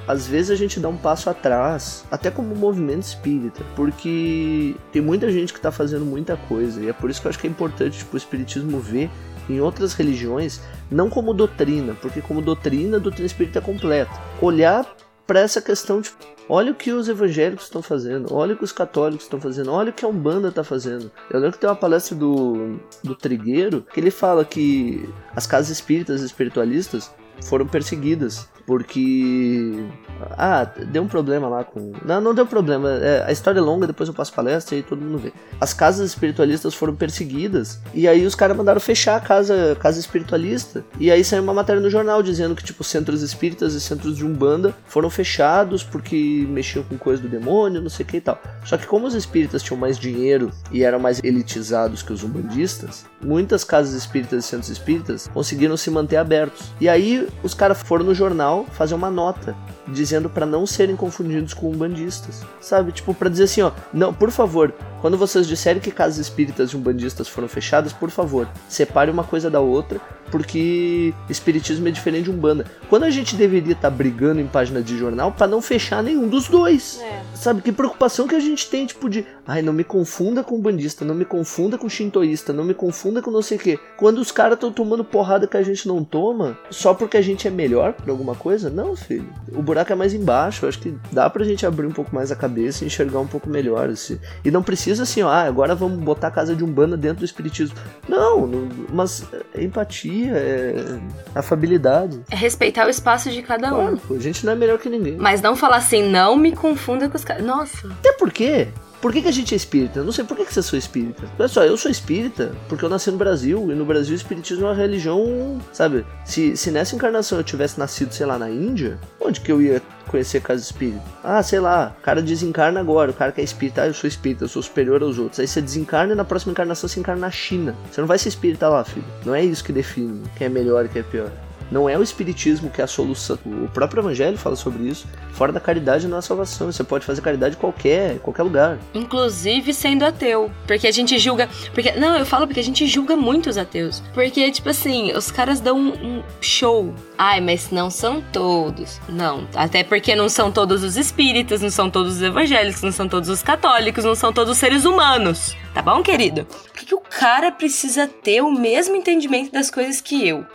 Às vezes a gente dá um passo atrás, até como movimento espírita, porque tem muita gente que tá fazendo muita coisa, e é por isso que eu acho que é importante tipo, o espiritismo ver em outras religiões, não como doutrina, porque como doutrina, a doutrina espírita é completa. Olhar para essa questão de olha o que os evangélicos estão fazendo, olha o que os católicos estão fazendo, olha o que a Umbanda está fazendo. Eu lembro que tem uma palestra do, do Trigueiro que ele fala que as casas espíritas espiritualistas foram perseguidas porque ah, deu um problema lá com. Não, não deu problema. É, a história é longa, depois eu passo palestra e todo mundo vê. As casas espiritualistas foram perseguidas e aí os caras mandaram fechar a casa, casa espiritualista. E aí saiu uma matéria no jornal dizendo que, tipo, centros espíritas e centros de Umbanda foram fechados porque mexiam com coisa do demônio, não sei o que e tal. Só que como os espíritas tinham mais dinheiro e eram mais elitizados que os umbandistas, muitas casas espíritas e centros espíritas conseguiram se manter abertos. E aí os caras foram no jornal fazer uma nota dizendo para não serem confundidos com umbandistas. Sabe? Tipo, para dizer assim, ó, não, por favor, quando vocês disserem que casas espíritas e umbandistas foram fechadas, por favor, separe uma coisa da outra, porque espiritismo é diferente de umbanda. Quando a gente deveria estar brigando em página de jornal para não fechar nenhum dos dois.
É.
Sabe, que preocupação que a gente tem, tipo, de ai, não me confunda com bandista, não me confunda com shintoísta, não me confunda com não sei o quê. Quando os caras estão tomando porrada que a gente não toma, só porque a gente é melhor por alguma coisa? Não, filho. O buraco é mais embaixo. Eu acho que dá pra gente abrir um pouco mais a cabeça e enxergar um pouco melhor. Assim. E não precisa assim, ó, ah, agora vamos botar a casa de Umbanda dentro do espiritismo. Não, não mas é empatia, é afabilidade.
É respeitar o espaço de cada um.
Claro, pô, a gente não é melhor que ninguém.
Mas não falar assim, não me confunda com os caras. Nossa.
Até porque. Por que, que a gente é espírita? Eu não sei por que, que você sou espírita. Olha só, eu sou espírita porque eu nasci no Brasil. E no Brasil o espiritismo é uma religião. Sabe? Se, se nessa encarnação eu tivesse nascido, sei lá, na Índia, onde que eu ia conhecer casa espírita? Ah, sei lá, o cara desencarna agora. O cara que é espírita, ah, eu sou espírita, eu sou superior aos outros. Aí você desencarna e na próxima encarnação você encarna na China. Você não vai ser espírita lá, filho. Não é isso que define quem é melhor e quem é pior. Não é o espiritismo que é a solução. O próprio evangelho fala sobre isso. Fora da caridade não há salvação. Você pode fazer caridade em qualquer, em qualquer lugar.
Inclusive sendo ateu. Porque a gente julga. Porque, não, eu falo porque a gente julga muito os ateus. Porque, tipo assim, os caras dão um, um show. Ai, mas não são todos. Não. Até porque não são todos os espíritas, não são todos os evangélicos, não são todos os católicos, não são todos os seres humanos. Tá bom, querido? Por que, o cara precisa ter o mesmo entendimento das coisas que eu?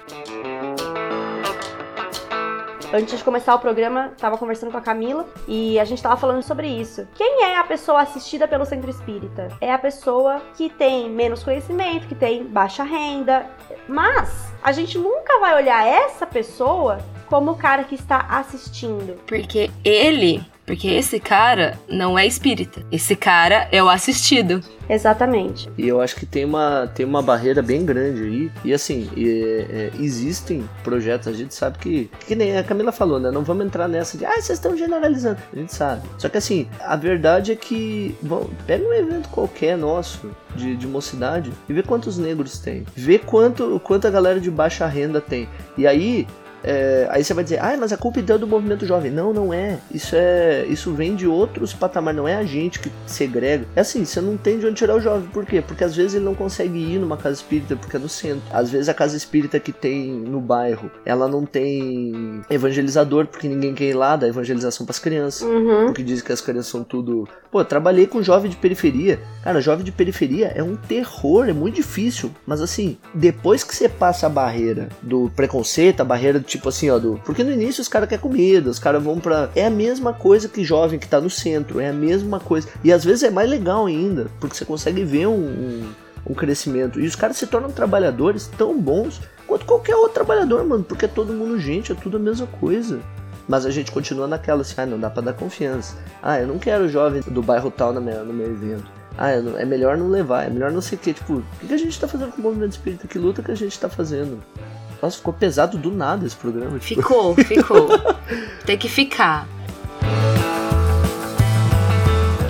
Antes de começar o programa, tava conversando com a Camila e a gente tava falando sobre isso. Quem é a pessoa assistida pelo centro espírita? É a pessoa que tem menos conhecimento, que tem baixa renda. Mas a gente nunca vai olhar essa pessoa como o cara que está assistindo.
Porque ele. Porque esse cara não é espírita. Esse cara é o assistido.
Exatamente.
E eu acho que tem uma, tem uma barreira bem grande aí. E assim, e, é, existem projetos, a gente sabe que. Que nem a Camila falou, né? Não vamos entrar nessa de, ah, vocês estão generalizando. A gente sabe. Só que assim, a verdade é que. Bom, pega um evento qualquer nosso. De, de mocidade e vê quantos negros tem, vê quanto, quanto a galera de baixa renda tem. E aí é, aí você vai dizer, ah, mas a culpa então é do movimento jovem. Não, não é. Isso é. Isso vem de outros patamares, não é a gente que segrega. É assim, você não tem de onde tirar o jovem. Por quê? Porque às vezes ele não consegue ir numa casa espírita porque é no centro. Às vezes a casa espírita que tem no bairro, ela não tem evangelizador, porque ninguém quer ir lá dar evangelização pras crianças.
Uhum.
Porque diz que as crianças são tudo. Pô, trabalhei com jovem de periferia. Cara, jovem de periferia é um terror, é muito difícil. Mas assim, depois que você passa a barreira do preconceito, a barreira do tipo assim, ó, do. Porque no início os caras querem comida, os caras vão pra. É a mesma coisa que jovem que tá no centro, é a mesma coisa. E às vezes é mais legal ainda, porque você consegue ver um, um, um crescimento. E os caras se tornam trabalhadores tão bons quanto qualquer outro trabalhador, mano, porque é todo mundo gente, é tudo a mesma coisa. Mas a gente continua naquela assim, ah, não dá pra dar confiança. Ah, eu não quero jovem do bairro tal no meu, no meu evento. Ah, não- é melhor não levar, é melhor não sei o que. Tipo, o que que a gente tá fazendo com o movimento espírita? Que luta que a gente tá fazendo? Nossa, ficou pesado do nada esse programa. Tipo,
Ficou, ficou. *laughs* Tem que ficar.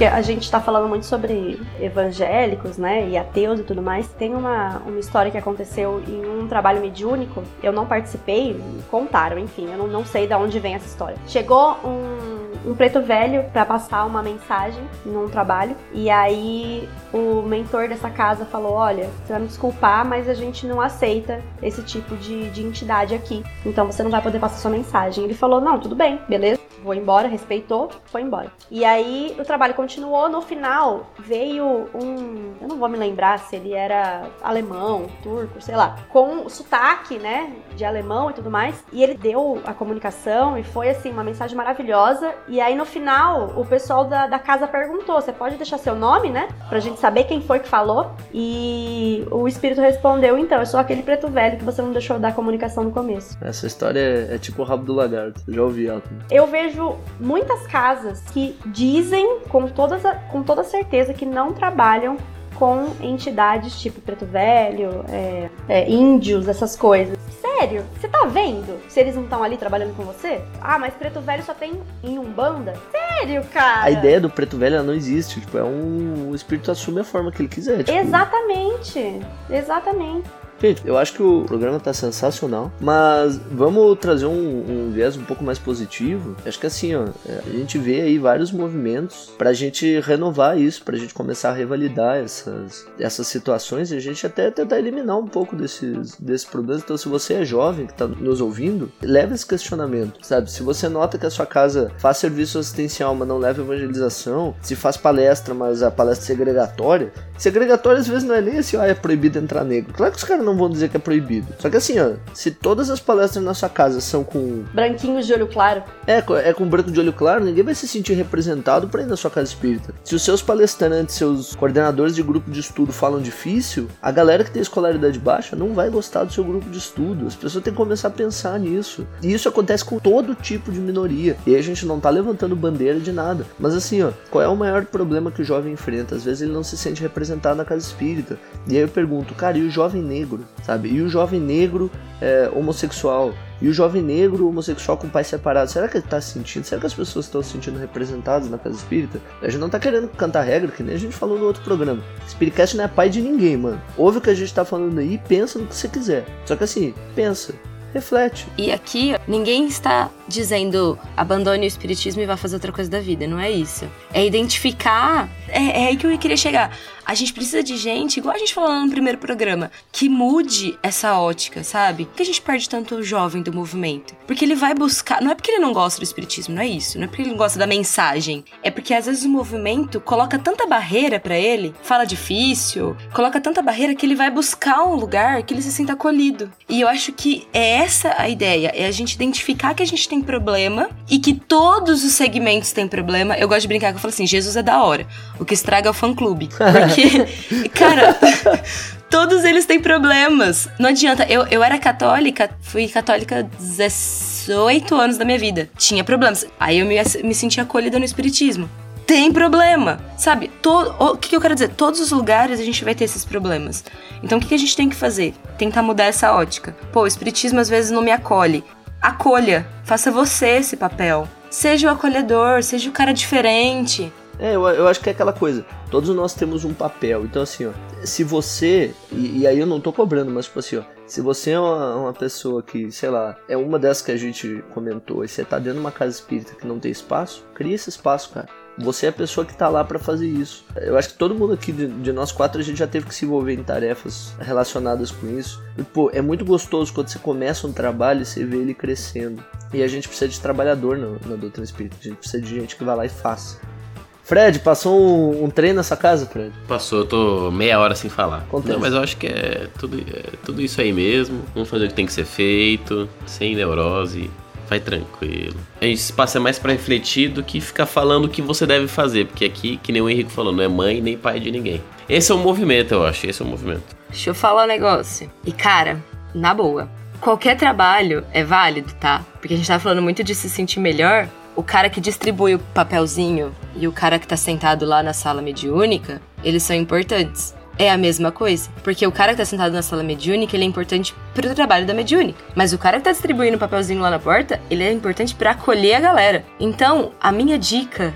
Porque a gente tá falando muito sobre evangélicos, né, e ateus e tudo mais. Tem uma, uma história que aconteceu em um trabalho mediúnico. Eu não participei, contaram, enfim, eu não, não sei de onde vem essa história. Chegou um, um preto velho pra passar uma mensagem num trabalho, e aí o mentor dessa casa falou: Olha, você vai me desculpar, mas a gente não aceita esse tipo de, de entidade aqui. Então você não vai poder passar sua mensagem. Ele falou: Não, tudo bem, beleza. Vou embora, respeitou, foi embora. E aí o trabalho continuou. No final veio um. Eu não vou me lembrar se ele era alemão, turco, sei lá, com sotaque, né, de alemão e tudo mais. E ele deu a comunicação e foi assim, uma mensagem maravilhosa. E aí no final o pessoal da, da casa perguntou: Você pode deixar seu nome, né? Pra gente saber quem foi que falou. E o espírito respondeu: Então, eu sou aquele preto velho que você não deixou dar comunicação no começo.
essa história é, é tipo o rabo do lagarto. Eu já ouvi ela.
Eu vejo muitas casas que dizem com, todas a- com toda certeza que não trabalham com entidades tipo Preto Velho, é, é, índios, essas coisas. Sério? Você tá vendo se eles não estão ali trabalhando com você? Ah, mas Preto Velho só tem em Umbanda? Sério, cara?
A ideia do preto velho ela não existe. Tipo, é um. O espírito assume a forma que ele quiser. Tipo,
Exatamente. Exatamente.
Gente, eu acho que o programa tá sensacional, mas vamos trazer um, um viés um pouco mais positivo. Acho que assim, ó, é, a gente vê aí vários movimentos pra gente renovar isso, pra gente começar a revalidar essas, essas situações e a gente até tentar eliminar um pouco desses, desses problemas. Então, se você é jovem que tá nos ouvindo, leve esse questionamento, sabe? Se você nota que a sua casa faz serviço assistencial, mas não leva evangelização, se faz palestra, mas a palestra é segregatória, segregatória às vezes não é nem assim, ó, é proibido entrar negro. Claro que os caras não vão dizer que é proibido. Só que assim, ó, se todas as palestras na sua casa são com
Branquinhos de olho claro.
é, é com branco de olho claro, ninguém vai se sentir representado pra ir na sua casa espírita. Se os seus palestrantes, seus coordenadores de grupo de estudo falam difícil, a galera que tem escolaridade baixa não vai gostar do seu grupo de estudo. As pessoas têm que começar a pensar nisso. E isso acontece com todo tipo de minoria. E aí a gente não tá levantando bandeira de nada. Mas assim, ó, qual é o maior problema que o jovem enfrenta? Às vezes ele não se sente representado na casa espírita. E aí eu pergunto, cara, e o jovem negro, sabe? E o jovem negro é, homossexual? E o jovem negro homossexual com pai separado, será que ele tá se sentindo? Será que as pessoas estão se sentindo representadas na casa espírita? A gente não tá querendo cantar regra, que nem a gente falou no outro programa. Spiritcast não é pai de ninguém, mano. Ouve o que a gente tá falando aí e pensa no que você quiser. Só que assim, pensa, reflete.
E aqui, ninguém está dizendo abandone o espiritismo e vá fazer outra coisa da vida. Não é isso. É identificar. É, é aí que eu queria chegar. A gente precisa de gente, igual a gente falou no primeiro programa, que mude essa ótica, sabe? Por que a gente perde tanto o jovem do movimento? Porque ele vai buscar. Não é porque ele não gosta do espiritismo, não é isso. Não é porque ele não gosta da mensagem. É porque às vezes o movimento coloca tanta barreira pra ele, fala difícil, coloca tanta barreira que ele vai buscar um lugar que ele se sinta acolhido. E eu acho que é essa a ideia, é a gente identificar que a gente tem problema e que todos os segmentos têm problema. Eu gosto de brincar que eu falo assim, Jesus é da hora. O que estraga é o fã-clube. Porque, *laughs* cara, todos eles têm problemas. Não adianta. Eu, eu era católica, fui católica 18 anos da minha vida. Tinha problemas. Aí eu me, me senti acolhida no espiritismo. Tem problema, sabe? O que, que eu quero dizer? Todos os lugares a gente vai ter esses problemas. Então o que, que a gente tem que fazer? Tentar mudar essa ótica. Pô, o espiritismo às vezes não me acolhe. Acolha, faça você esse papel. Seja o acolhedor, seja o cara diferente.
É, eu, eu acho que é aquela coisa. Todos nós temos um papel. Então, assim, ó, se você. E, e aí eu não tô cobrando, mas, tipo assim, ó. Se você é uma, uma, pessoa que, sei lá, é uma dessas que a gente comentou, e você tá dentro de uma casa espírita que não tem espaço, cria esse espaço, cara. Você é a pessoa que tá lá para fazer isso. Eu acho que todo mundo aqui de, de, nós quatro a gente já teve que se envolver em tarefas relacionadas com isso. E, pô, é muito gostoso quando você começa um trabalho e você vê ele crescendo. E a gente precisa de trabalhador na, na doutrina espírita. A gente precisa de gente que vai lá e faça. Fred, passou um, um trem nessa casa, Fred?
Passou, eu tô meia hora sem falar.
Acontece.
Não, mas eu acho que é tudo, é tudo isso aí mesmo. Vamos fazer o que tem que ser feito, sem neurose. Vai tranquilo. Esse espaço é mais para refletir do que ficar falando o que você deve fazer. Porque aqui, que nem o Henrique falou, não é mãe nem pai de ninguém. Esse é o movimento, eu acho. Esse é o movimento.
Deixa eu falar um negócio. E cara, na boa, qualquer trabalho é válido, tá? Porque a gente tá falando muito de se sentir melhor. O cara que distribui o papelzinho e o cara que tá sentado lá na sala mediúnica, eles são importantes. É a mesma coisa. Porque o cara que tá sentado na sala mediúnica, ele é importante pro trabalho da mediúnica. Mas o cara que tá distribuindo o papelzinho lá na porta, ele é importante para acolher a galera. Então, a minha dica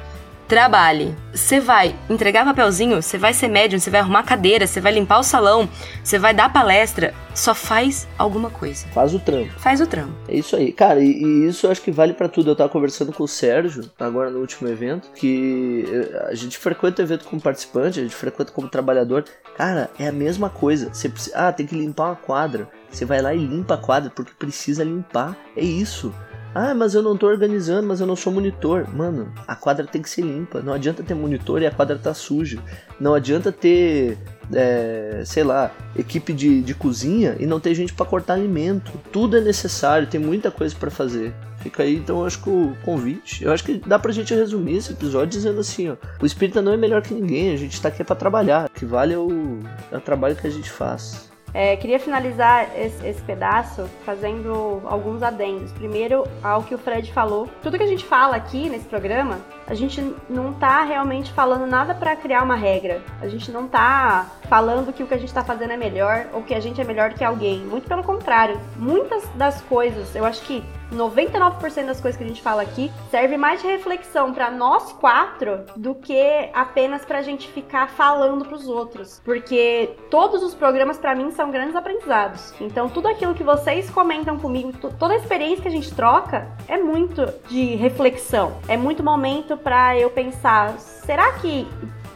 trabalhe. Você vai entregar papelzinho, você vai ser médium, você vai arrumar cadeira, você vai limpar o salão, você vai dar palestra. Só faz alguma coisa.
Faz o trampo.
Faz o trampo.
É isso aí. Cara, e, e isso eu acho que vale para tudo. Eu tava conversando com o Sérgio, agora no último evento, que eh, a gente frequenta o evento como participante, a gente frequenta como trabalhador. Cara, é a mesma coisa. Você precisa, ah, tem que limpar uma quadra. Você vai lá e limpa a quadra porque precisa limpar. É isso. Ah, mas eu não tô organizando, mas eu não sou monitor. Mano, a quadra tem que ser limpa. Não adianta ter monitor e a quadra tá suja. Não adianta ter, é, sei lá, equipe de, de cozinha e não ter gente para cortar alimento. Tudo é necessário, tem muita coisa para fazer. Fica aí, então, eu acho que o convite. Eu acho que dá pra gente resumir esse episódio dizendo assim: ó, o espírita não é melhor que ninguém, a gente tá aqui para trabalhar. O que vale é o, é o trabalho que a gente faz.
É, queria finalizar esse, esse, pedaço fazendo alguns adendos. Primeiro, ao que o Fred falou. Tudo que a gente fala aqui nesse programa, a gente não tá realmente falando nada para criar uma regra. A gente não tá falando que o que a gente tá fazendo é melhor ou que a gente é melhor que alguém. Muito pelo contrário. Muitas das coisas, eu acho que 99% das coisas que a gente fala aqui serve mais de reflexão para nós quatro do que apenas pra gente ficar falando pros outros. Porque todos os programas para mim são grandes aprendizados. Então tudo aquilo que vocês comentam comigo, toda a experiência que a gente troca é muito de reflexão. É muito momento para eu pensar, será que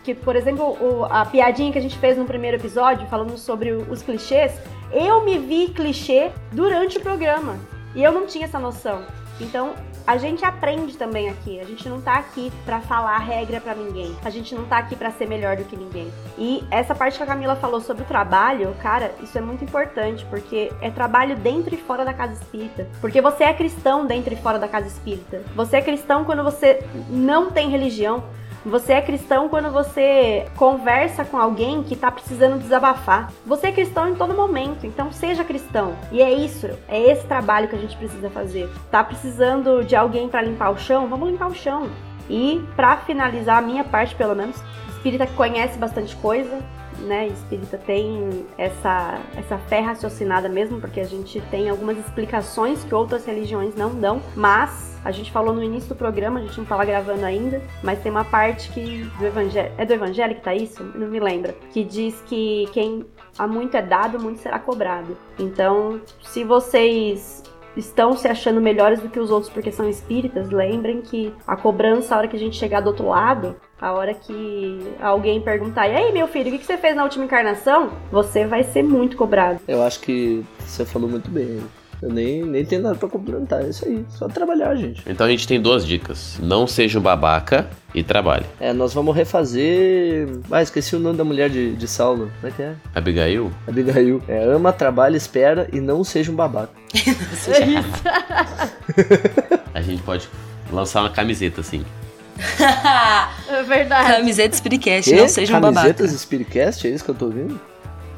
que, por exemplo, o, a piadinha que a gente fez no primeiro episódio, falando sobre os clichês, eu me vi clichê durante o programa. E eu não tinha essa noção. Então, a gente aprende também aqui. A gente não tá aqui para falar regra para ninguém. A gente não tá aqui para ser melhor do que ninguém. E essa parte que a Camila falou sobre o trabalho, cara, isso é muito importante, porque é trabalho dentro e fora da casa espírita. Porque você é cristão dentro e fora da casa espírita. Você é cristão quando você não tem religião. Você é cristão quando você conversa com alguém que está precisando desabafar. Você é cristão em todo momento, então seja cristão. E é isso, é esse trabalho que a gente precisa fazer. Tá precisando de alguém para limpar o chão? Vamos limpar o chão. E para finalizar a minha parte, pelo menos, espírita conhece bastante coisa, né, espírita tem essa, essa fé raciocinada mesmo, porque a gente tem algumas explicações que outras religiões não dão, mas a gente falou no início do programa, a gente não estava gravando ainda, mas tem uma parte que do evangelho, é do evangelho que tá isso? Não me lembra, que diz que quem há muito é dado, muito será cobrado. Então, se vocês estão se achando melhores do que os outros porque são espíritas, lembrem que a cobrança, a hora que a gente chegar do outro lado, a hora que alguém perguntar, e aí meu filho, o que você fez na última encarnação? Você vai ser muito cobrado.
Eu acho que você falou muito bem. Eu nem, nem tenho nada pra complementar. É isso aí. Só trabalhar, gente.
Então a gente tem duas dicas. Não seja um babaca e trabalhe.
É, nós vamos refazer. Ah, esqueci o nome da mulher de, de Saulo. Como é que é?
Abigail?
Abigail. É, ama, trabalha, espera e não seja um babaca. *laughs*
é isso.
a gente pode lançar uma camiseta assim. *laughs*
é verdade.
Camiseta Spiritcast, não seja um babaca.
Camisetas Spiritcast? É isso que eu tô ouvindo?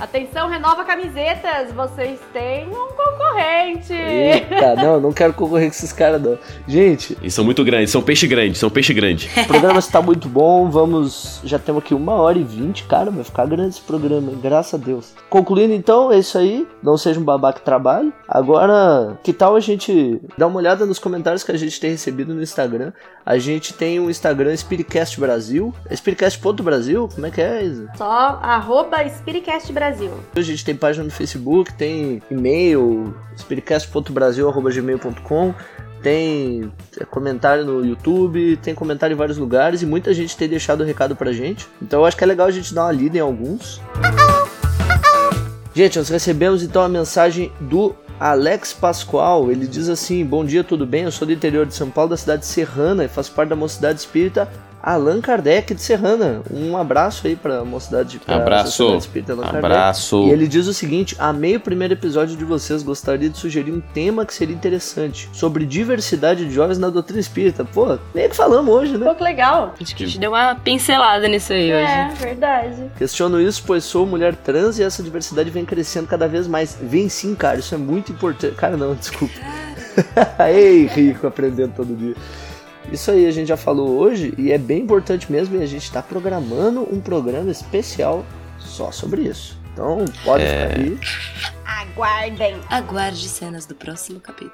Atenção, renova camisetas, vocês têm um concorrente.
Eita, *laughs* não, não quero concorrer com esses caras, não. Gente,
Eles são muito grandes, são peixe grande, são peixe grande.
o programa está muito bom. Vamos. Já temos aqui uma hora e vinte, cara. Vai ficar grande esse programa, graças a Deus. Concluindo então, é isso aí. Não seja um babaca que trabalhe. Agora, que tal a gente dar uma olhada nos comentários que a gente tem recebido no Instagram? A gente tem um Instagram Spiritcast Brasil. É Spiritcast.brasil? Como é que é, Isa?
Só arroba Spiritcast Brasil.
A gente tem página no Facebook, tem e-mail, spiritcast.brasil.gmail.com, tem é, comentário no YouTube, tem comentário em vários lugares e muita gente tem deixado recado pra gente. Então eu acho que é legal a gente dar uma lida em alguns. Gente, nós recebemos então a mensagem do Alex Pascoal. Ele diz assim: Bom dia, tudo bem? Eu sou do interior de São Paulo, da cidade de Serrana, e faço parte da Mocidade Espírita Allan Kardec de Serrana. Um abraço aí pra Mocidade pra
Abraço.
Espírita Allan Kardec.
Abraço.
E ele diz o seguinte: Amei o primeiro episódio de vocês, gostaria de sugerir um tema que seria interessante sobre diversidade de jovens na doutrina espírita. Pô, nem que falamos hoje, né?
Pô, que legal.
Acho que a gente deu uma pincelada nisso aí
É,
hoje.
verdade.
Questiono isso, pois sou mulher trans e essa diversidade vem crescendo cada vez mais. Vem sim, cara, isso é muito importante. Cara, não, desculpa. *laughs* Ei, rico, aprendendo todo dia. Isso aí a gente já falou hoje e é bem importante mesmo e a gente está programando um programa especial só sobre isso. Então, pode ficar aí.
Aguardem.
Aguarde cenas do próximo capítulo.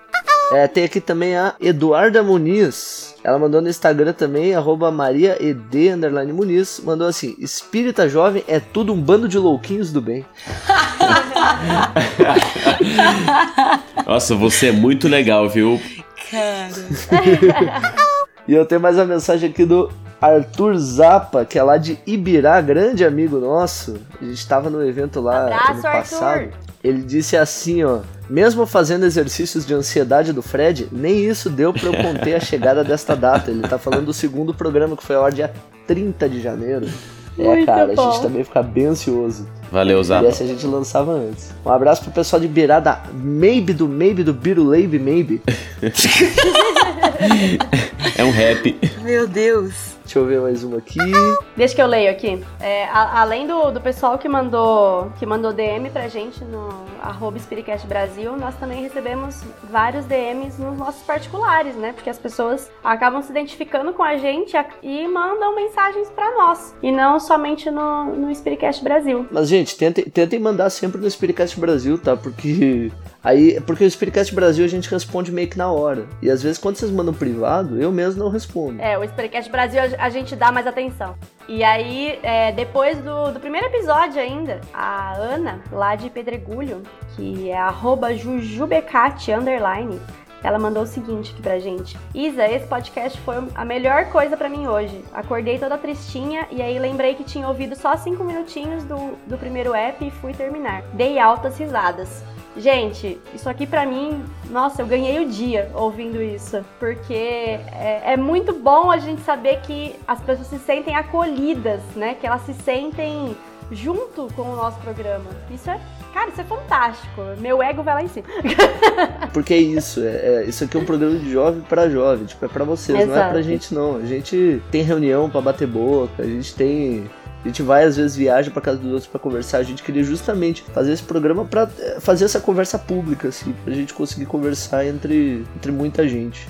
É, tem aqui também a Eduarda Muniz. Ela mandou no Instagram também, arroba mariaed, underline Muniz. Mandou assim, espírita jovem é tudo um bando de louquinhos do bem. *laughs*
Nossa, você é muito legal, viu?
Cara. *laughs*
E eu tenho mais uma mensagem aqui do Arthur Zapa, que é lá de Ibirá, grande amigo nosso. A gente estava no evento lá
Abraço,
ano passado.
Arthur.
Ele disse assim, ó: Mesmo fazendo exercícios de ansiedade do Fred, nem isso deu pra eu conter a chegada desta data. Ele tá falando do segundo programa que foi ao ar dia 30 de janeiro. É,
Muito
cara, a
bom.
gente também fica bem ansioso.
Valeu,
E
Zapa.
essa a gente lançava antes. Um abraço pro pessoal de Birá da Maybe do Maybe do Biruleibe Maybe. *laughs*
É um rap.
Meu Deus.
Deixa eu ver mais uma aqui.
Deixa que eu leio aqui. É, a- além do, do pessoal que mandou, que mandou DM pra gente no arroba Spiritcast Brasil, nós também recebemos vários DMs nos nossos particulares, né? Porque as pessoas acabam se identificando com a gente e mandam mensagens pra nós. E não somente no, no Spiritcast Brasil.
Mas, gente, tentem, tentem mandar sempre no Spiritcast Brasil, tá? Porque. Aí, porque o Spiritcast Brasil a gente responde meio que na hora. E às vezes, quando vocês mandam privado, eu mesmo não respondo.
É, o Spiritcast Brasil a, gente dá mais atenção. E aí, é, depois do, do primeiro episódio ainda, a Ana, lá de Pedregulho, que é arroba jujubecate, underline, ela mandou o seguinte aqui pra gente. Isa, esse podcast foi a melhor coisa pra mim hoje. Acordei toda tristinha e aí lembrei que tinha ouvido só cinco minutinhos do, do primeiro app e fui terminar. Dei altas risadas. Gente, isso aqui pra mim, nossa, eu ganhei o dia ouvindo isso. Porque é, é muito bom a gente saber que as pessoas se sentem acolhidas, né? Que elas se sentem junto com o nosso programa. Isso é, cara, isso é fantástico. Meu ego vai lá em cima. *laughs*
Porque é isso, é, é- isso aqui é um programa de jovem pra jovem, tipo, é pra vocês, não é
Exato.
pra gente não. A gente tem reunião pra bater boca, a gente tem. A gente vai, às vezes, viaja pra casa dos outros pra conversar. A gente queria justamente fazer esse programa pra é, fazer essa conversa pública, assim, pra gente conseguir conversar entre, entre muita gente.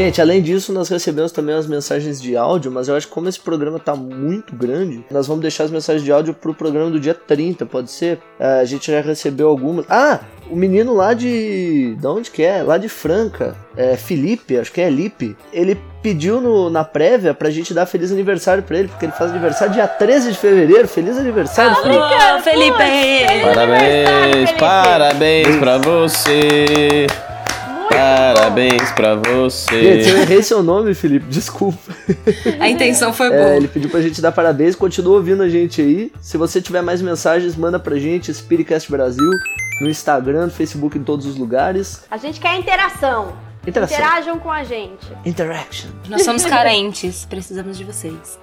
Gente, além disso, nós recebemos também as mensagens de áudio, mas eu acho que como esse programa tá muito grande, nós vamos deixar as mensagens de áudio pro programa do dia 30, pode ser? É, a gente já recebeu algumas. Ah! O menino lá de. De onde que é? Lá de Franca. É, Felipe, acho que é Lipe. Ele pediu no- na prévia pra gente dar feliz aniversário pra ele, porque ele faz aniversário dia 13 de fevereiro. Feliz aniversário, Felipe!
Ô, Felipe!
Parabéns,
Felipe.
parabéns pra você. Parabéns pra
Gente, eu
você.
errei seu nome, Felipe, desculpa.
A intenção foi
É,
boa.
ele pediu pra gente dar parabéns, continua ouvindo a gente aí. Se você tiver mais mensagens, manda pra gente, Spiritcast Brasil, no Instagram, no Facebook, em todos os lugares.
A gente quer interação.
Interação.
Interajam com a gente.
Interaction.
Nós somos carentes, precisamos de vocês.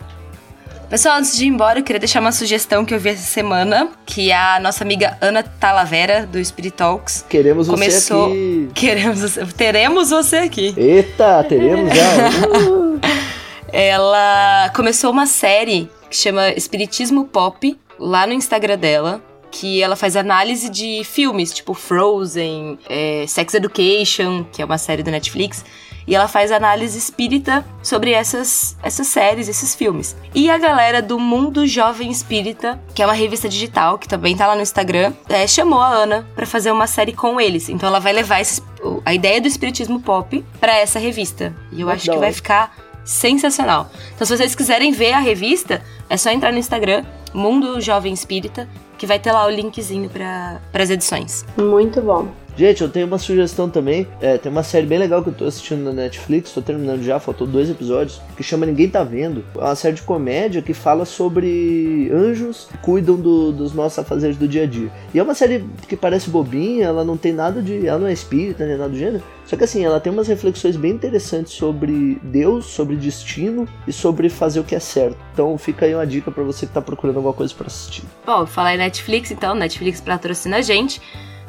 Pessoal, antes de ir embora, eu queria deixar uma sugestão que eu vi essa semana, que a nossa amiga Ana Talavera, do Spirit Talks,
Queremos
Começou-
você aqui. *laughs*
queremos você- teremos você aqui.
Eita, teremos. Uh, *laughs*
Ela começou uma série que chama Espiritismo Pop, lá no Instagram dela. Que ela faz análise de filmes, tipo Frozen, é, Sex Education, que é uma série do Netflix. E ela faz análise espírita sobre essas, essas séries, esses filmes. E a galera do Mundo Jovem Espírita, que é uma revista digital, que também tá lá no Instagram, é, chamou a Ana para fazer uma série com eles. Então ela vai levar esses, a ideia do espiritismo pop para essa revista. E eu acho
da
que vai ficar sensacional. Então se vocês quiserem ver a revista, é só entrar no Instagram, Mundo Jovem Espírita, que vai ter lá o linkzinho para as edições.
Muito bom.
Gente, eu tenho uma sugestão também. É, tem uma série bem legal que eu tô assistindo na Netflix, tô terminando já, faltou dois episódios, que chama Ninguém Tá Vendo. É uma série de comédia que fala sobre anjos que cuidam do- dos nossos afazeres do dia a dia. E é uma série que parece bobinha, ela não tem nada de. Ela não é espírita nem nada do gênero. Só que assim, ela tem umas reflexões bem interessantes sobre Deus, sobre destino e sobre fazer o que é certo. Então fica aí uma dica pra você que tá procurando alguma coisa pra assistir.
Bom, falar em Netflix, então, Netflix patrocina a gente.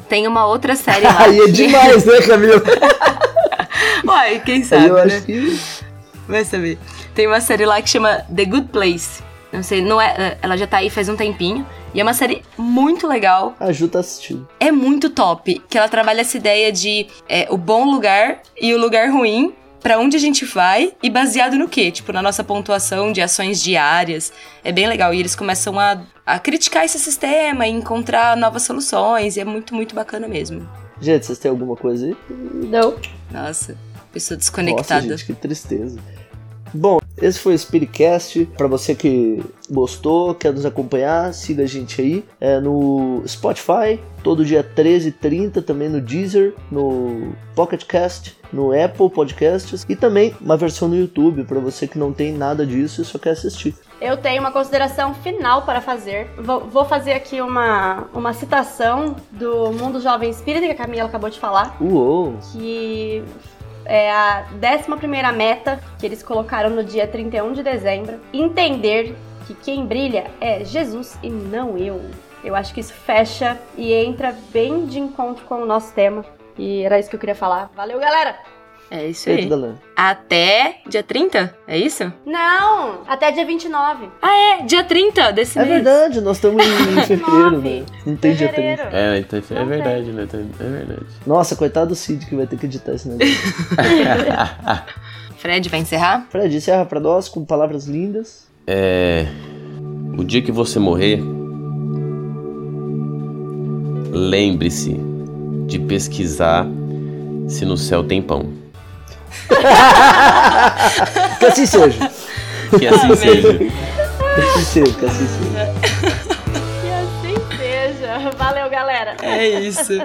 Tem uma outra série lá.
Aí é demais, né, Camila? *laughs*
Uai, quem sabe,
eu
né?
acho que.
Vai saber. Tem uma série lá que chama The Good Place. Não sei, não é, ela já tá aí faz um tempinho. E é uma série muito legal.
A Ju tá assistindo.
É muito top. Que ela trabalha essa ideia de é, o bom lugar e o lugar ruim. Pra onde a gente vai e baseado no quê? Tipo, na nossa pontuação de ações diárias. É bem legal. E eles começam a, a criticar esse sistema e encontrar novas soluções. E é muito, muito bacana mesmo.
Gente, vocês têm alguma coisa aí?
Não.
Nossa, pessoa
Nossa,
desconectada.
gente, que tristeza. Bom, esse foi o Spiritcast. Pra você que gostou, quer nos acompanhar, siga a gente aí. É no Spotify, todo dia 13h30, também no Deezer, no Pocket Cast, no Apple Podcasts e também uma versão no YouTube pra você que não tem nada disso e só quer assistir.
Eu tenho uma consideração final para fazer. Vou, vou fazer aqui uma, uma citação do Mundo Jovem Espírita, que a Camila acabou de falar,
Uou!
que é a 11 meta que eles colocaram no dia 31 de dezembro. Entender que quem brilha é Jesus e não eu. Eu acho que isso fecha e entra bem de encontro com o nosso tema. E era isso que eu queria falar. Valeu, galera!
É isso
Feito,
aí.
galera.
Até dia 30? É isso?
Não! Até dia 29.
Ah, é! Dia 30 desse
É
mês.
verdade, nós estamos em *laughs* fevereiro, né? Não tem dia 30.
Fevereiro.
É, então, é verdade, né? É verdade.
Nossa, coitado do Cid que vai ter que editar esse negócio. *laughs*
Fred, vai encerrar?
Fred, encerra pra nós com palavras lindas.
É. O dia que você morrer, lembre-se de pesquisar se no céu tem pão.
Que assim seja.
Que assim seja.
Que assim seja, que assim seja.
Que assim seja. Valeu, galera!
É isso.